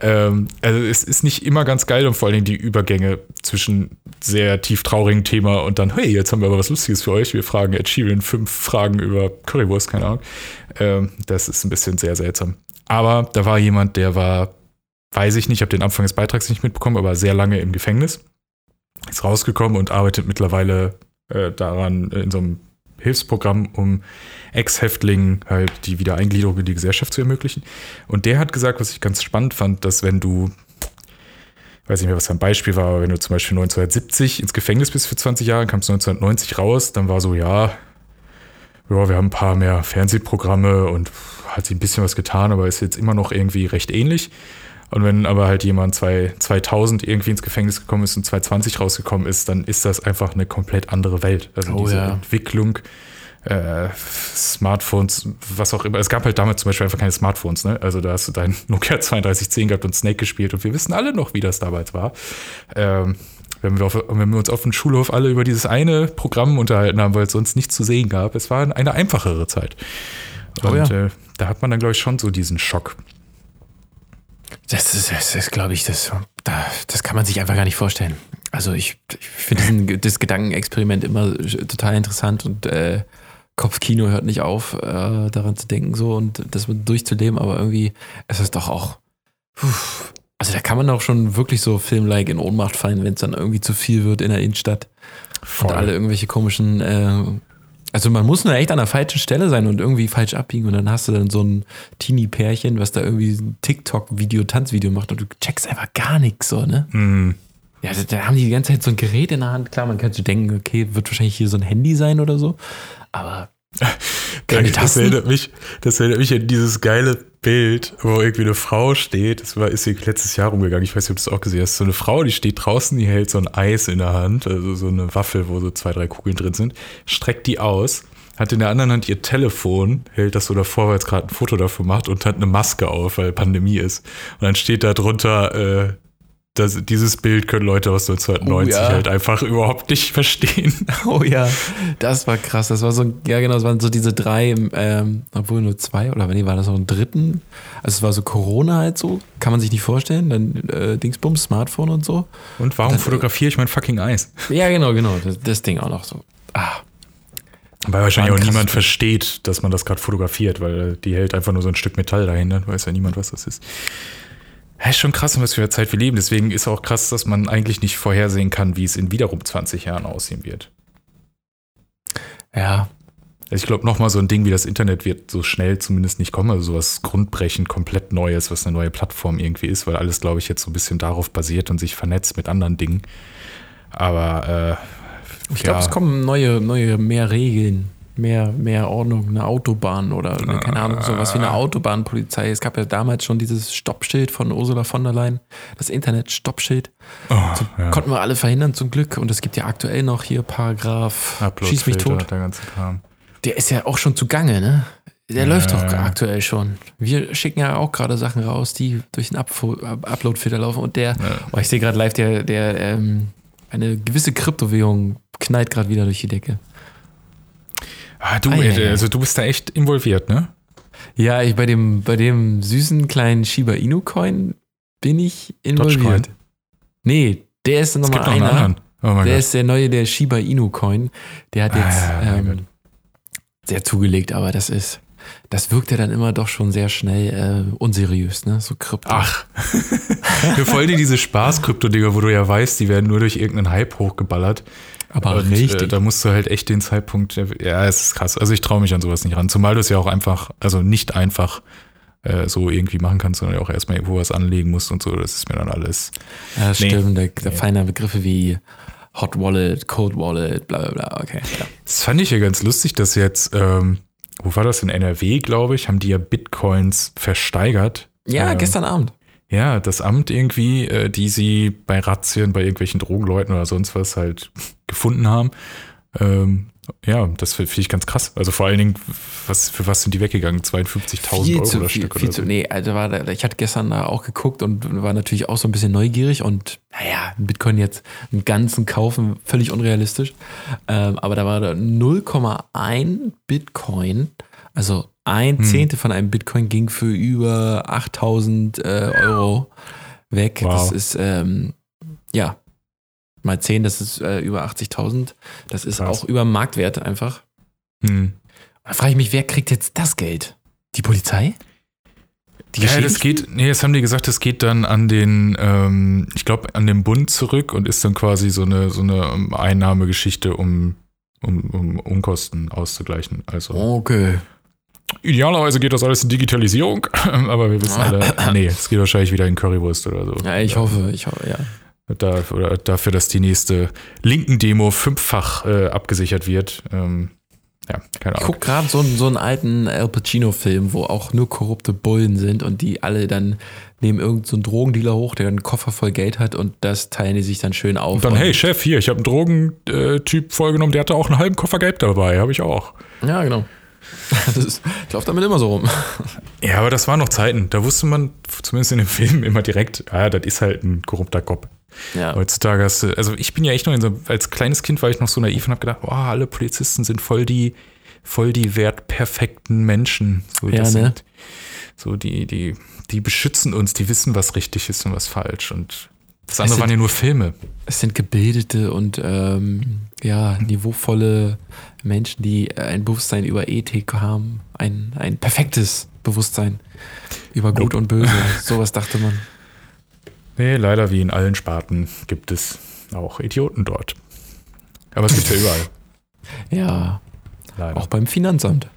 Ähm, also es ist nicht immer ganz geil und vor allen Dingen die Übergänge zwischen sehr tief traurigen Thema und dann, hey, jetzt haben wir aber was Lustiges für euch. Wir fragen Ed Sheeran fünf Fragen über Currywurst, keine Ahnung. Ähm, das ist ein bisschen sehr seltsam. Aber da war jemand, der war, weiß ich nicht, ich habe den Anfang des Beitrags nicht mitbekommen, aber sehr lange im Gefängnis. Ist rausgekommen und arbeitet mittlerweile äh, daran in so einem Hilfsprogramm, um Ex-Häftlingen halt die Wiedereingliederung in die Gesellschaft zu ermöglichen. Und der hat gesagt, was ich ganz spannend fand, dass wenn du, weiß nicht mehr, was sein Beispiel war, aber wenn du zum Beispiel 1970 ins Gefängnis bist für 20 Jahre, kamst 1990 raus, dann war so, ja, ja, wir haben ein paar mehr Fernsehprogramme und hat sich ein bisschen was getan, aber ist jetzt immer noch irgendwie recht ähnlich. Und wenn aber halt jemand 2000 irgendwie ins Gefängnis gekommen ist und 2020 rausgekommen ist, dann ist das einfach eine komplett andere Welt. Also oh, diese ja. Entwicklung, äh, Smartphones, was auch immer. Es gab halt damals zum Beispiel einfach keine Smartphones, ne? Also da hast du dein Nokia 3210 gehabt und Snake gespielt und wir wissen alle noch, wie das damals war. Ähm, wenn wir, auf, wenn wir uns auf dem Schulhof alle über dieses eine Programm unterhalten haben, weil es sonst nichts zu sehen gab. Es war eine einfachere Zeit. Oh und ja. äh, da hat man dann, glaube ich, schon so diesen Schock. Das ist, das ist glaube ich, das, das kann man sich einfach gar nicht vorstellen. Also ich, ich finde das Gedankenexperiment immer total interessant und äh, Kopfkino hört nicht auf, äh, daran zu denken so und das durchzuleben, aber irgendwie ist es doch auch. Puh, also da kann man auch schon wirklich so filmlike in Ohnmacht fallen, wenn es dann irgendwie zu viel wird in der Innenstadt. Voll. Und alle irgendwelche komischen äh, also man muss nur echt an der falschen Stelle sein und irgendwie falsch abbiegen und dann hast du dann so ein Teenie-Pärchen, was da irgendwie ein TikTok-Video, Tanzvideo macht und du checkst einfach gar nichts so, ne? Mm. Ja, da, da, haben die die ganze Zeit so ein Gerät in der Hand. Klar, man könnte denken, okay, wird wahrscheinlich hier so ein Handy sein oder so, aber keine das, erinnert mich, das erinnert mich an dieses geile Bild, wo irgendwie eine Frau steht. Das war, ist letztes Jahr rumgegangen. Ich weiß nicht, ob du das auch gesehen hast. So eine Frau, die steht draußen, die hält so ein Eis in der Hand, also so eine Waffel, wo so zwei, drei Kugeln drin sind, streckt die aus, hat in der anderen Hand ihr Telefon, hält das so davor, weil es gerade ein Foto davon macht und hat eine Maske auf, weil Pandemie ist. Und dann steht da drunter, äh, das, dieses Bild können Leute aus 1990 oh, ja. halt einfach überhaupt nicht verstehen. Oh ja, das war krass. Das war so, ja genau, es waren so diese drei, ähm, obwohl nur zwei oder nee, war das noch ein dritten? Also es war so Corona halt so, kann man sich nicht vorstellen. Dann äh, Dingsbums, Smartphone und so. Und warum dann, fotografiere ich mein fucking Eis? Ja, genau, genau. Das, das Ding auch noch so. Ah. Weil wahrscheinlich auch niemand versteht, dass man das gerade fotografiert, weil die hält einfach nur so ein Stück Metall dahin, weiß ja niemand, was das ist. Ja, ist schon krass, in was für eine Zeit wir leben. Deswegen ist auch krass, dass man eigentlich nicht vorhersehen kann, wie es in wiederum 20 Jahren aussehen wird. Ja. Also ich glaube, nochmal so ein Ding wie das Internet wird so schnell zumindest nicht kommen. Also sowas grundbrechend, komplett Neues, was eine neue Plattform irgendwie ist, weil alles, glaube ich, jetzt so ein bisschen darauf basiert und sich vernetzt mit anderen Dingen. Aber äh, ich glaube, ja. es kommen neue, neue, mehr Regeln mehr, mehr Ordnung, eine Autobahn oder eine, keine Ahnung, sowas wie eine Autobahnpolizei. Es gab ja damals schon dieses Stoppschild von Ursula von der Leyen, das Internet-Stoppschild. Oh, so, ja. Konnten wir alle verhindern zum Glück. Und es gibt ja aktuell noch hier Paragraph Schieß mich tot. Der, ganze Kram. der ist ja auch schon zugange, ne? Der ja, läuft doch ja. aktuell schon. Wir schicken ja auch gerade Sachen raus, die durch den Upload-Filter laufen. Und der, oh, ich sehe gerade live, der, der ähm, eine gewisse Kryptowährung knallt gerade wieder durch die Decke. Ah, du, ah, ja, ja. also du bist da echt involviert, ne? Ja, ich bei dem, bei dem süßen kleinen Shiba Inu Coin bin ich involviert. Nee, der ist nochmal einer. Oh der Gott. ist der neue, der Shiba Inu Coin. Der hat jetzt ah, ähm, sehr zugelegt, aber das ist, das wirkt ja dann immer doch schon sehr schnell äh, unseriös, ne? So Krypto. Ach. Für allem diese Spaß-Krypto-Dinger, wo du ja weißt, die werden nur durch irgendeinen Hype hochgeballert. Aber und, richtig. Äh, da musst du halt echt den Zeitpunkt, ja, es ist krass. Also ich traue mich an sowas nicht ran. Zumal du es ja auch einfach, also nicht einfach äh, so irgendwie machen kannst, sondern auch erstmal irgendwo was anlegen musst und so. Das ist mir dann alles. Ja, nee. stimmt. Der, der nee. feine Begriffe wie Hot Wallet, Cold Wallet, bla bla bla. Okay. Ja. Das fand ich ja ganz lustig, dass jetzt, ähm, wo war das in NRW, glaube ich, haben die ja Bitcoins versteigert Ja, Ähm, gestern Abend. Ja, das Amt irgendwie, äh, die sie bei Razzien, bei irgendwelchen Drogenleuten oder sonst was halt gefunden haben. Ähm, ja, das finde ich ganz krass. Also vor allen Dingen, was, für was sind die weggegangen? 52.000 Viel Euro zu das viel, Stück viel oder zu, so. nee, also war, ich hatte gestern da auch geguckt und war natürlich auch so ein bisschen neugierig und naja, Bitcoin jetzt einen ganzen kaufen, völlig unrealistisch. Ähm, aber da war da 0,1 Bitcoin, also ein Hm. Zehntel von einem Bitcoin ging für über 8000 äh, Euro weg. Wow. Das ist, ähm, ja, mal 10, das ist äh, über 80.000. Das ist Krass. auch über Marktwert einfach. Hm. Da frage ich mich, wer kriegt jetzt das Geld? Die Polizei? Die Ja, das geht, nee, das haben die gesagt, das geht dann an den, ähm, ich glaube, an den Bund zurück und ist dann quasi so eine, so eine ähm, Einnahmegeschichte, um, um, um Unkosten auszugleichen. Also Okay. Idealerweise geht das alles in Digitalisierung, aber wir wissen alle, nee, es geht wahrscheinlich wieder in Currywurst oder so. Ja, ich hoffe, ich hoffe, ja. Da, oder dafür, dass die nächste linken Demo fünffach äh, abgesichert wird. Ähm, ja, keine Ich Ahnung. gucke gerade so, einen- so einen alten Al Pacino-Film, wo auch nur korrupte Bullen sind und die alle dann nehmen irgendeinen so einen Drogendealer hoch, der einen Koffer voll Geld hat und das teilen die sich dann schön auf. Und dann, und, hey Chef, hier, ich habe einen Drogentyp vollgenommen, der hatte auch einen halben Koffer Geld dabei, habe ich auch. Ja, genau. Das ist, ich laufe damit immer so rum. Ja, aber das waren noch Zeiten. Da wusste man, zumindest in dem Film, immer direkt, ah, das ist halt ein korrupter Cop. Ja. Heutzutage hast du, also ich bin ja echt noch in so, als kleines Kind war ich noch so naiv und habe gedacht, oh, alle Polizisten sind voll die, voll die wertperfekten Menschen. So, Ja, das ne? sind, so die, die, die beschützen uns, die wissen, was richtig ist und was falsch. Und das andere sind- waren ja nur Filme. Es sind gebildete und ähm, ja, niveauvolle Menschen, die ein Bewusstsein über Ethik haben. Ein, ein perfektes Bewusstsein über Gut Nope. und Böse. Sowas dachte man. Nee, leider wie in allen Sparten gibt es auch Idioten dort. Aber es gibt ja überall. Ja, Leider. auch beim Finanzamt.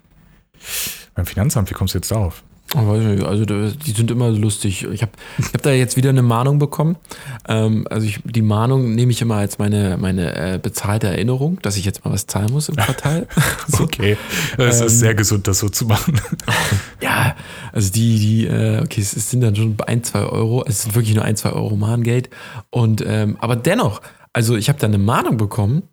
Beim Finanzamt, wie kommst du jetzt darauf? Weiß nicht, Also da- die sind immer lustig. Ich habe ich hab da jetzt wieder eine Mahnung bekommen. Ähm, also ich, die Mahnung nehme ich immer als meine, meine äh, bezahlte Erinnerung, dass ich jetzt mal was zahlen muss im Quartal. so. Okay. Es Ähm, ist sehr gesund, das so zu machen. Ja, also die, die, äh, okay, es es sind dann schon ein, zwei Euro. Es sind wirklich nur ein, zwei Euro Mahngeld. Und ähm, aber dennoch, also ich habe dann eine Mahnung bekommen.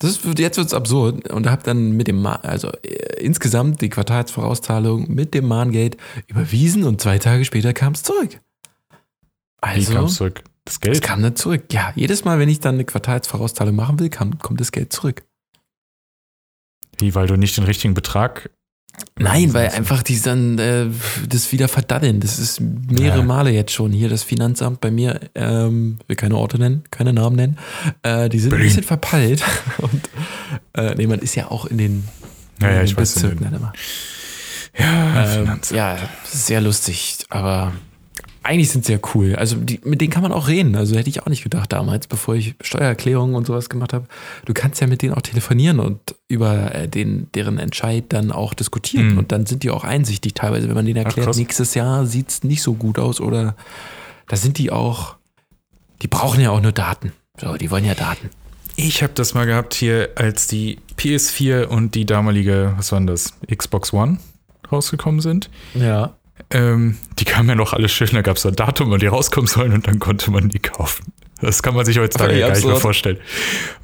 Das ist, jetzt wird's absurd und habe dann mit dem, also äh, insgesamt die Quartalsvorauszahlung mit dem Mahngeld überwiesen und zwei Tage später kam es zurück. Wie Also, kam es zurück? Das es Geld? kam dann zurück. Ja, jedes Mal, wenn ich dann eine Quartalsvorauszahlung machen will, kam, kommt das Geld zurück. Wie, weil du nicht den richtigen Betrag. Nein, weil einfach die dann äh, das wieder verdaddeln. Das ist mehrere Ja. Male jetzt schon hier das Finanzamt bei mir, ähm, will keine Orte nennen, keine Namen nennen. Äh, die sind Berlin. ein bisschen verpeilt. Und äh, nee, man ist ja auch in den, Ja, ja, in den. Bezirken dann immer. Ja, Ähm, ja, sehr lustig, aber eigentlich sind sie ja cool. Also die, mit denen kann man auch reden. Also hätte ich auch nicht gedacht damals, bevor ich Steuererklärungen und sowas gemacht habe. Du kannst ja mit denen auch telefonieren und über äh, den, deren Entscheid dann auch diskutieren. Mhm. Und dann sind die auch einsichtig teilweise, wenn man denen erklärt, krass. nächstes Jahr sieht es nicht so gut aus oder da sind die auch, die brauchen ja auch nur Daten. So, die wollen ja Daten. Ich habe das mal gehabt hier, als die PS4 und die damalige, was war denn das, Xbox One rausgekommen sind. Ja. Ähm, die kamen ja noch alle schön, da gab es ein Datum, wann die rauskommen sollen und dann konnte man die kaufen. Das kann man sich heutzutage gar nicht mehr vorstellen.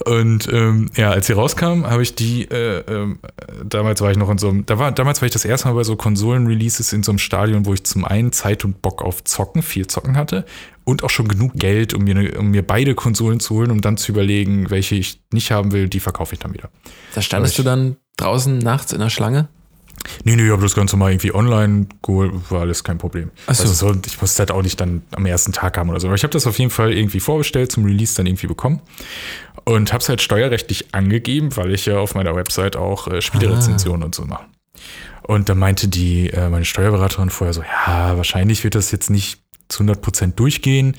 Und ähm, ja, als sie rauskamen, habe ich die, äh, ähm, damals war ich noch in so einem, da war, damals war ich das erste Mal bei so Konsolen-Releases in so einem Stadion, wo ich zum einen Zeit und Bock auf Zocken, viel Zocken hatte und auch schon genug Geld, um mir, ne, um mir beide Konsolen zu holen, um dann zu überlegen, welche ich nicht haben will, die verkaufe ich dann wieder. Da standest Aber du dann draußen nachts in der Schlange? Nee, nee, ich habe das Ganze mal irgendwie online geholt, war alles kein Problem. Ach so. Also so, ich musste halt auch nicht dann am ersten Tag haben oder so. Aber ich habe das auf jeden Fall irgendwie vorbestellt, zum Release dann irgendwie bekommen. Und habe es halt steuerrechtlich angegeben, weil ich ja auf meiner Website auch äh, Spielerezensionen und so mache. Und da meinte die, äh, meine Steuerberaterin vorher so, ja, wahrscheinlich wird das jetzt nicht zu 100% durchgehen.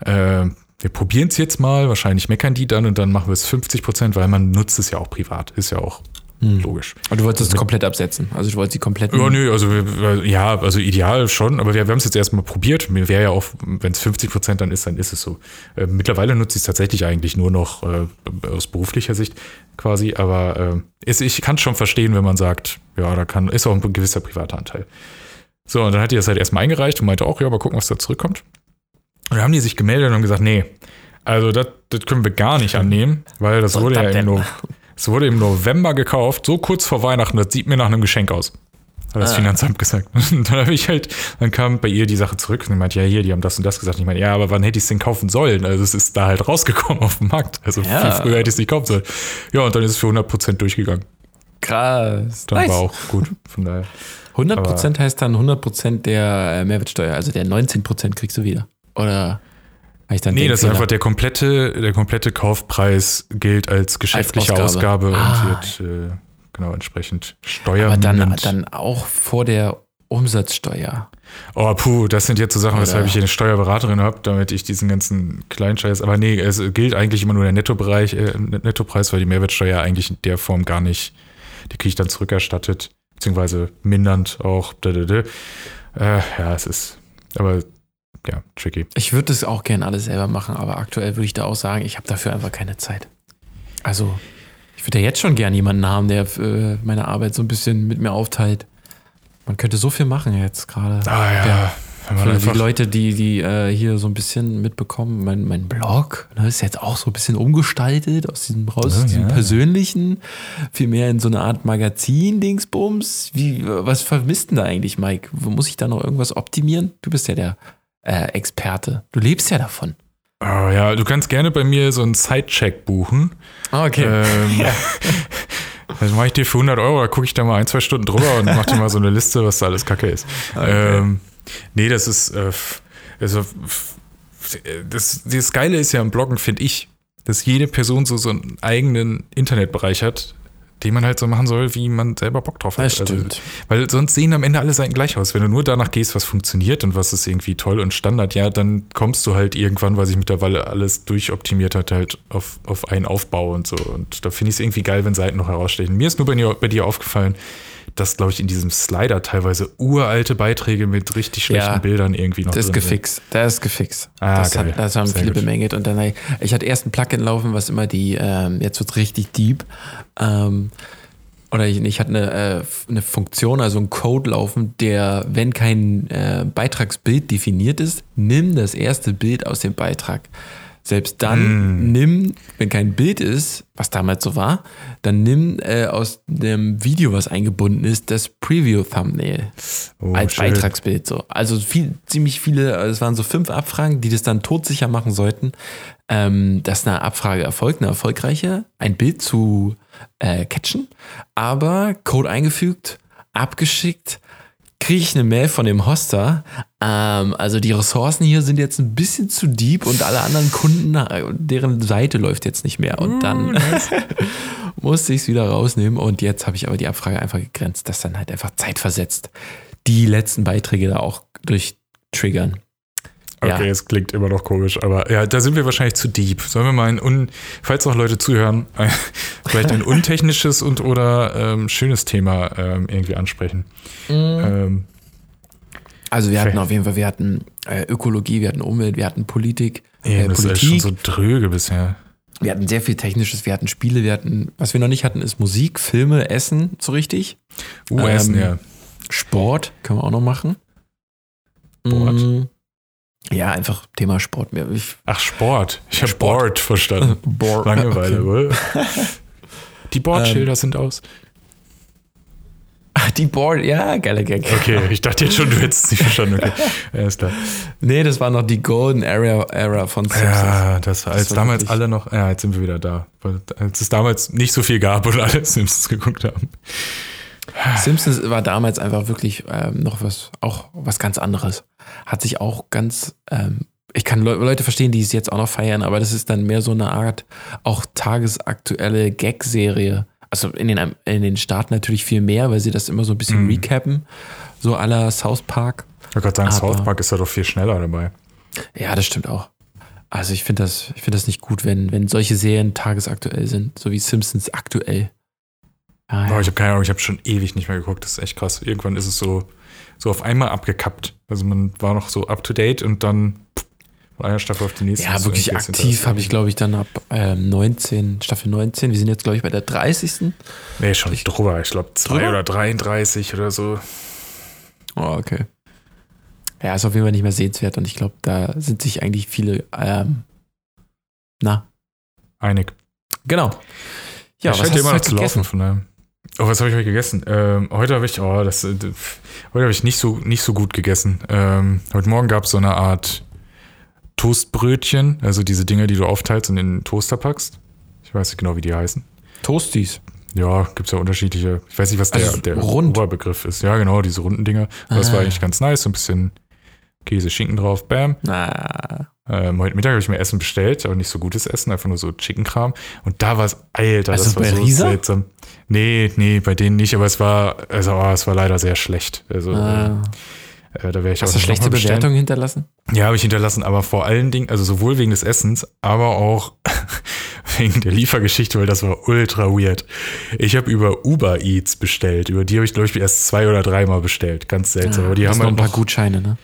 Äh, wir probieren es jetzt mal, wahrscheinlich meckern die dann und dann machen wir es 50%, weil man nutzt es ja auch privat, ist ja auch logisch. Aber du wolltest es komplett absetzen. Also du wolltest die komplett. Ja, nö, also ja, also ideal schon, aber wir, wir haben es jetzt erstmal probiert. Mir wäre ja auch, wenn es 50 Prozent dann ist, dann ist es so. Äh, mittlerweile nutze ich es tatsächlich eigentlich nur noch äh, aus beruflicher Sicht quasi, aber äh, ist, ich kann schon verstehen, wenn man sagt, ja, da kann, ist auch ein gewisser privater Anteil. So, und dann hat die das halt erstmal eingereicht und meinte auch, ja, mal gucken, was da zurückkommt. Und dann haben die sich gemeldet und haben gesagt, nee, also das, das können wir gar nicht annehmen, weil das wurde ja im, no das wurde im November gekauft, so kurz vor Weihnachten, das sieht mir nach einem Geschenk aus. Hat das Ah. Finanzamt gesagt. Und dann habe ich halt, dann kam bei ihr die Sache zurück und sie meinte, ja, hier, die haben das und das gesagt. Und ich meine, ja, aber wann hätte ich es denn kaufen sollen? Also es ist da halt rausgekommen auf dem Markt. Also Ja. viel früher hätte ich es nicht kaufen sollen. Ja, und dann ist es für 100% durchgegangen. Krass. Dann Nice. war auch gut. Von daher. 100% heißt dann 100% der äh, Mehrwertsteuer, also der 19% kriegst du wieder. Oder habe ich dann Nee, das ist einfach der komplette, der komplette Kaufpreis gilt als geschäftliche Ausgabe. Ausgabe, Ah. und wird äh, genau entsprechend Steuer. Aber dann, dann auch vor der Umsatzsteuer. Oh, puh, das sind jetzt so Sachen, weshalb Oder- ich hier eine Steuerberaterin habe, damit ich diesen ganzen Kleinscheiß. Aber nee, es gilt eigentlich immer nur der Nettobereich, äh, Nettopreis, weil die Mehrwertsteuer eigentlich in der Form gar nicht, die kriege ich dann zurückerstattet, beziehungsweise mindernd auch. Äh, ja, es ist, aber ja, tricky. Ich würde das auch gerne alles selber machen, aber aktuell würde ich da auch sagen, ich habe dafür einfach keine Zeit. Also, ich würde ja jetzt schon gerne jemanden haben, der äh, meine Arbeit so ein bisschen mit mir aufteilt. Man könnte so viel machen jetzt gerade. Ah ja, Ja. Für die Leute, die, die äh, hier so ein bisschen mitbekommen, mein, mein Blog ne, ist jetzt auch so ein bisschen umgestaltet aus diesem raus, Oh, aus diesem ja. persönlichen, viel mehr in so eine Art Magazin-Dingsbums. Wie, was vermisst denn da eigentlich, Mike? Wo muss ich da noch irgendwas optimieren? Du bist ja der äh, Experte. Du lebst ja davon. oh, ja, du kannst gerne bei mir so einen Sidecheck buchen. Okay. Ähm, Das mache ich dir für 100 Euro, da gucke ich da mal ein, zwei Stunden drüber und mache dir mal so eine Liste, was da alles kacke ist. Ähm, nee, das ist, äh, also, das, das Geile ist ja am Bloggen, finde ich, dass jede Person so, so einen eigenen Internetbereich hat, den man halt so machen soll, wie man selber Bock drauf hat. Das stimmt. weil sonst sehen am Ende alle Seiten gleich aus. Wenn du nur danach gehst, was funktioniert und was ist irgendwie toll und Standard, ja, dann kommst du halt irgendwann, weil sich mittlerweile alles durchoptimiert hat, halt auf, auf einen Aufbau und so. Und da finde ich es irgendwie geil, wenn Seiten noch herausstechen. Mir ist nur bei dir, bei dir aufgefallen, dass, glaube ich, in diesem Slider teilweise uralte Beiträge mit richtig schlechten Ja, Bildern irgendwie noch Das ist gefixt. Das ist gefixt. Ah, das, geil. hat, das haben Sehr viele gut. bemängelt. Und dann, ich hatte erst ein Plugin laufen, was immer die, ähm, jetzt wird richtig deep. Ähm, oder ich, ich hatte eine, äh, eine Funktion, also einen Code laufen, der, wenn kein äh, Beitragsbild definiert ist, nimm das erste Bild aus dem Beitrag. Selbst dann Hm. nimm, wenn kein Bild ist, was damals so war, dann nimm äh, aus dem Video, was eingebunden ist, das Preview-Thumbnail Oh, als schön. Beitragsbild so. Also viel, ziemlich viele, also es waren so fünf Abfragen, die das dann todsicher machen sollten, ähm, dass eine Abfrage erfolgt, eine erfolgreiche, ein Bild zu äh, catchen, aber Code eingefügt, abgeschickt, kriege ich eine Mail von dem Hoster. Ähm, also die Ressourcen hier sind jetzt ein bisschen zu deep und alle anderen Kunden, deren Seite läuft jetzt nicht mehr. Und dann musste ich es wieder rausnehmen und jetzt habe ich aber die Abfrage einfach gegrenzt, dass dann halt einfach zeitversetzt die letzten Beiträge da auch durchtriggern. Okay, Ja. es klingt immer noch komisch, aber ja, da sind wir wahrscheinlich zu deep. Sollen wir mal ein, un, falls auch Leute zuhören, äh, vielleicht ein untechnisches und oder ähm, schönes Thema ähm, irgendwie ansprechen? Ähm, Also wir hatten auf jeden Fall, wir hatten äh, Ökologie, wir hatten Umwelt, wir hatten Politik, äh, eben, das ist alles schon Politik, so dröge bisher. wir hatten sehr viel Technisches, wir hatten Spiele, wir hatten, was wir noch nicht hatten, ist Musik, Filme, Essen, so richtig. Uh, Ähm, Essen, ja. Sport können wir auch noch machen. Sport? Mm, Ja, einfach Thema Sport. Ich, Ach, Sport. Ich habe Sport. Board verstanden. Board. Langeweile, Okay. Die Boardschilder sind aus. Ah, Die Board, ja, geile Gag. Okay, ich dachte jetzt schon, du hättest es nicht verstanden. Okay, alles klar. Nee, das war noch die Golden Era, Era von Simpsons. Ja, das, als war damals wirklich- alle noch, ja, jetzt sind wir wieder da. Als es damals nicht so viel gab und alle Simpsons geguckt haben. Simpsons war damals einfach wirklich ähm, noch was, auch was ganz anderes. Hat sich auch ganz, ähm, ich kann Le Leute verstehen, die es jetzt auch noch feiern, aber das ist dann mehr so eine Art auch tagesaktuelle Gag-Serie. Also in den, in den Staaten natürlich viel mehr, weil sie das immer so ein bisschen Mhm. recappen. So la South Park. Ich wollte gerade sagen, Aber- South Park ist da doch viel schneller dabei. Ja, das stimmt auch. Also ich finde das, ich finde das nicht gut, wenn, wenn solche Serien tagesaktuell sind, so wie Simpsons aktuell. Ja, Boah, ja. ich habe keine Ahnung, ich habe schon ewig nicht mehr geguckt. Das ist echt krass. Irgendwann ist es so, so auf einmal abgekappt. Also man war noch so up to date und dann pff, von einer Staffel auf die nächste. Ja, wirklich aktiv habe ich, glaube ich, dann ab ähm, 19, Staffel 19. Wir sind jetzt, glaube ich, bei der 30. Nee, schon drüber. Ich glaube zwei Drüber? oder 33 oder so. Oh, okay. Ja, ist auf jeden Fall nicht mehr sehenswert und ich glaube, da sind sich eigentlich viele, ähm, na, Einig. genau. Ja, Ich was hast immer noch zu laufen, von daher. Oh, was habe ich heute gegessen? Ähm, heute habe ich, oh, das, äh, heute habe ich nicht so, nicht so gut gegessen. Ähm, heute Morgen gab es so eine Art Toastbrötchen, also diese Dinge, die du aufteilst und in den Toaster packst. Ich weiß nicht genau, wie die heißen. Toasties. Ja, gibt es ja unterschiedliche. Ich weiß nicht, was der, Also der rund. Oberbegriff ist. Ja, genau, diese runden Dinger. Aber Das war Ah. eigentlich ganz nice. So ein bisschen Käse, Schinken drauf, bam. Na, Ähm, heute Mittag habe ich mir Essen bestellt, aber nicht so gutes Essen, einfach nur so Chicken-Kram. Und da war es, Alter, Also das war bei so Risa? seltsam. Nee, nee, bei denen nicht, aber es war, also oh, es war leider sehr schlecht. Also ah. äh, da wäre ich hast auch du schlechte. Bewertungen hinterlassen? Ja, habe ich hinterlassen, aber vor allen Dingen, also sowohl wegen des Essens, aber auch wegen der Liefergeschichte, weil das war ultra weird. Ich habe über Uber Eats bestellt. Über die habe ich, glaube ich, erst zwei oder dreimal bestellt. Ganz seltsam. aber die haben noch halt ein paar noch, Gutscheine, ne?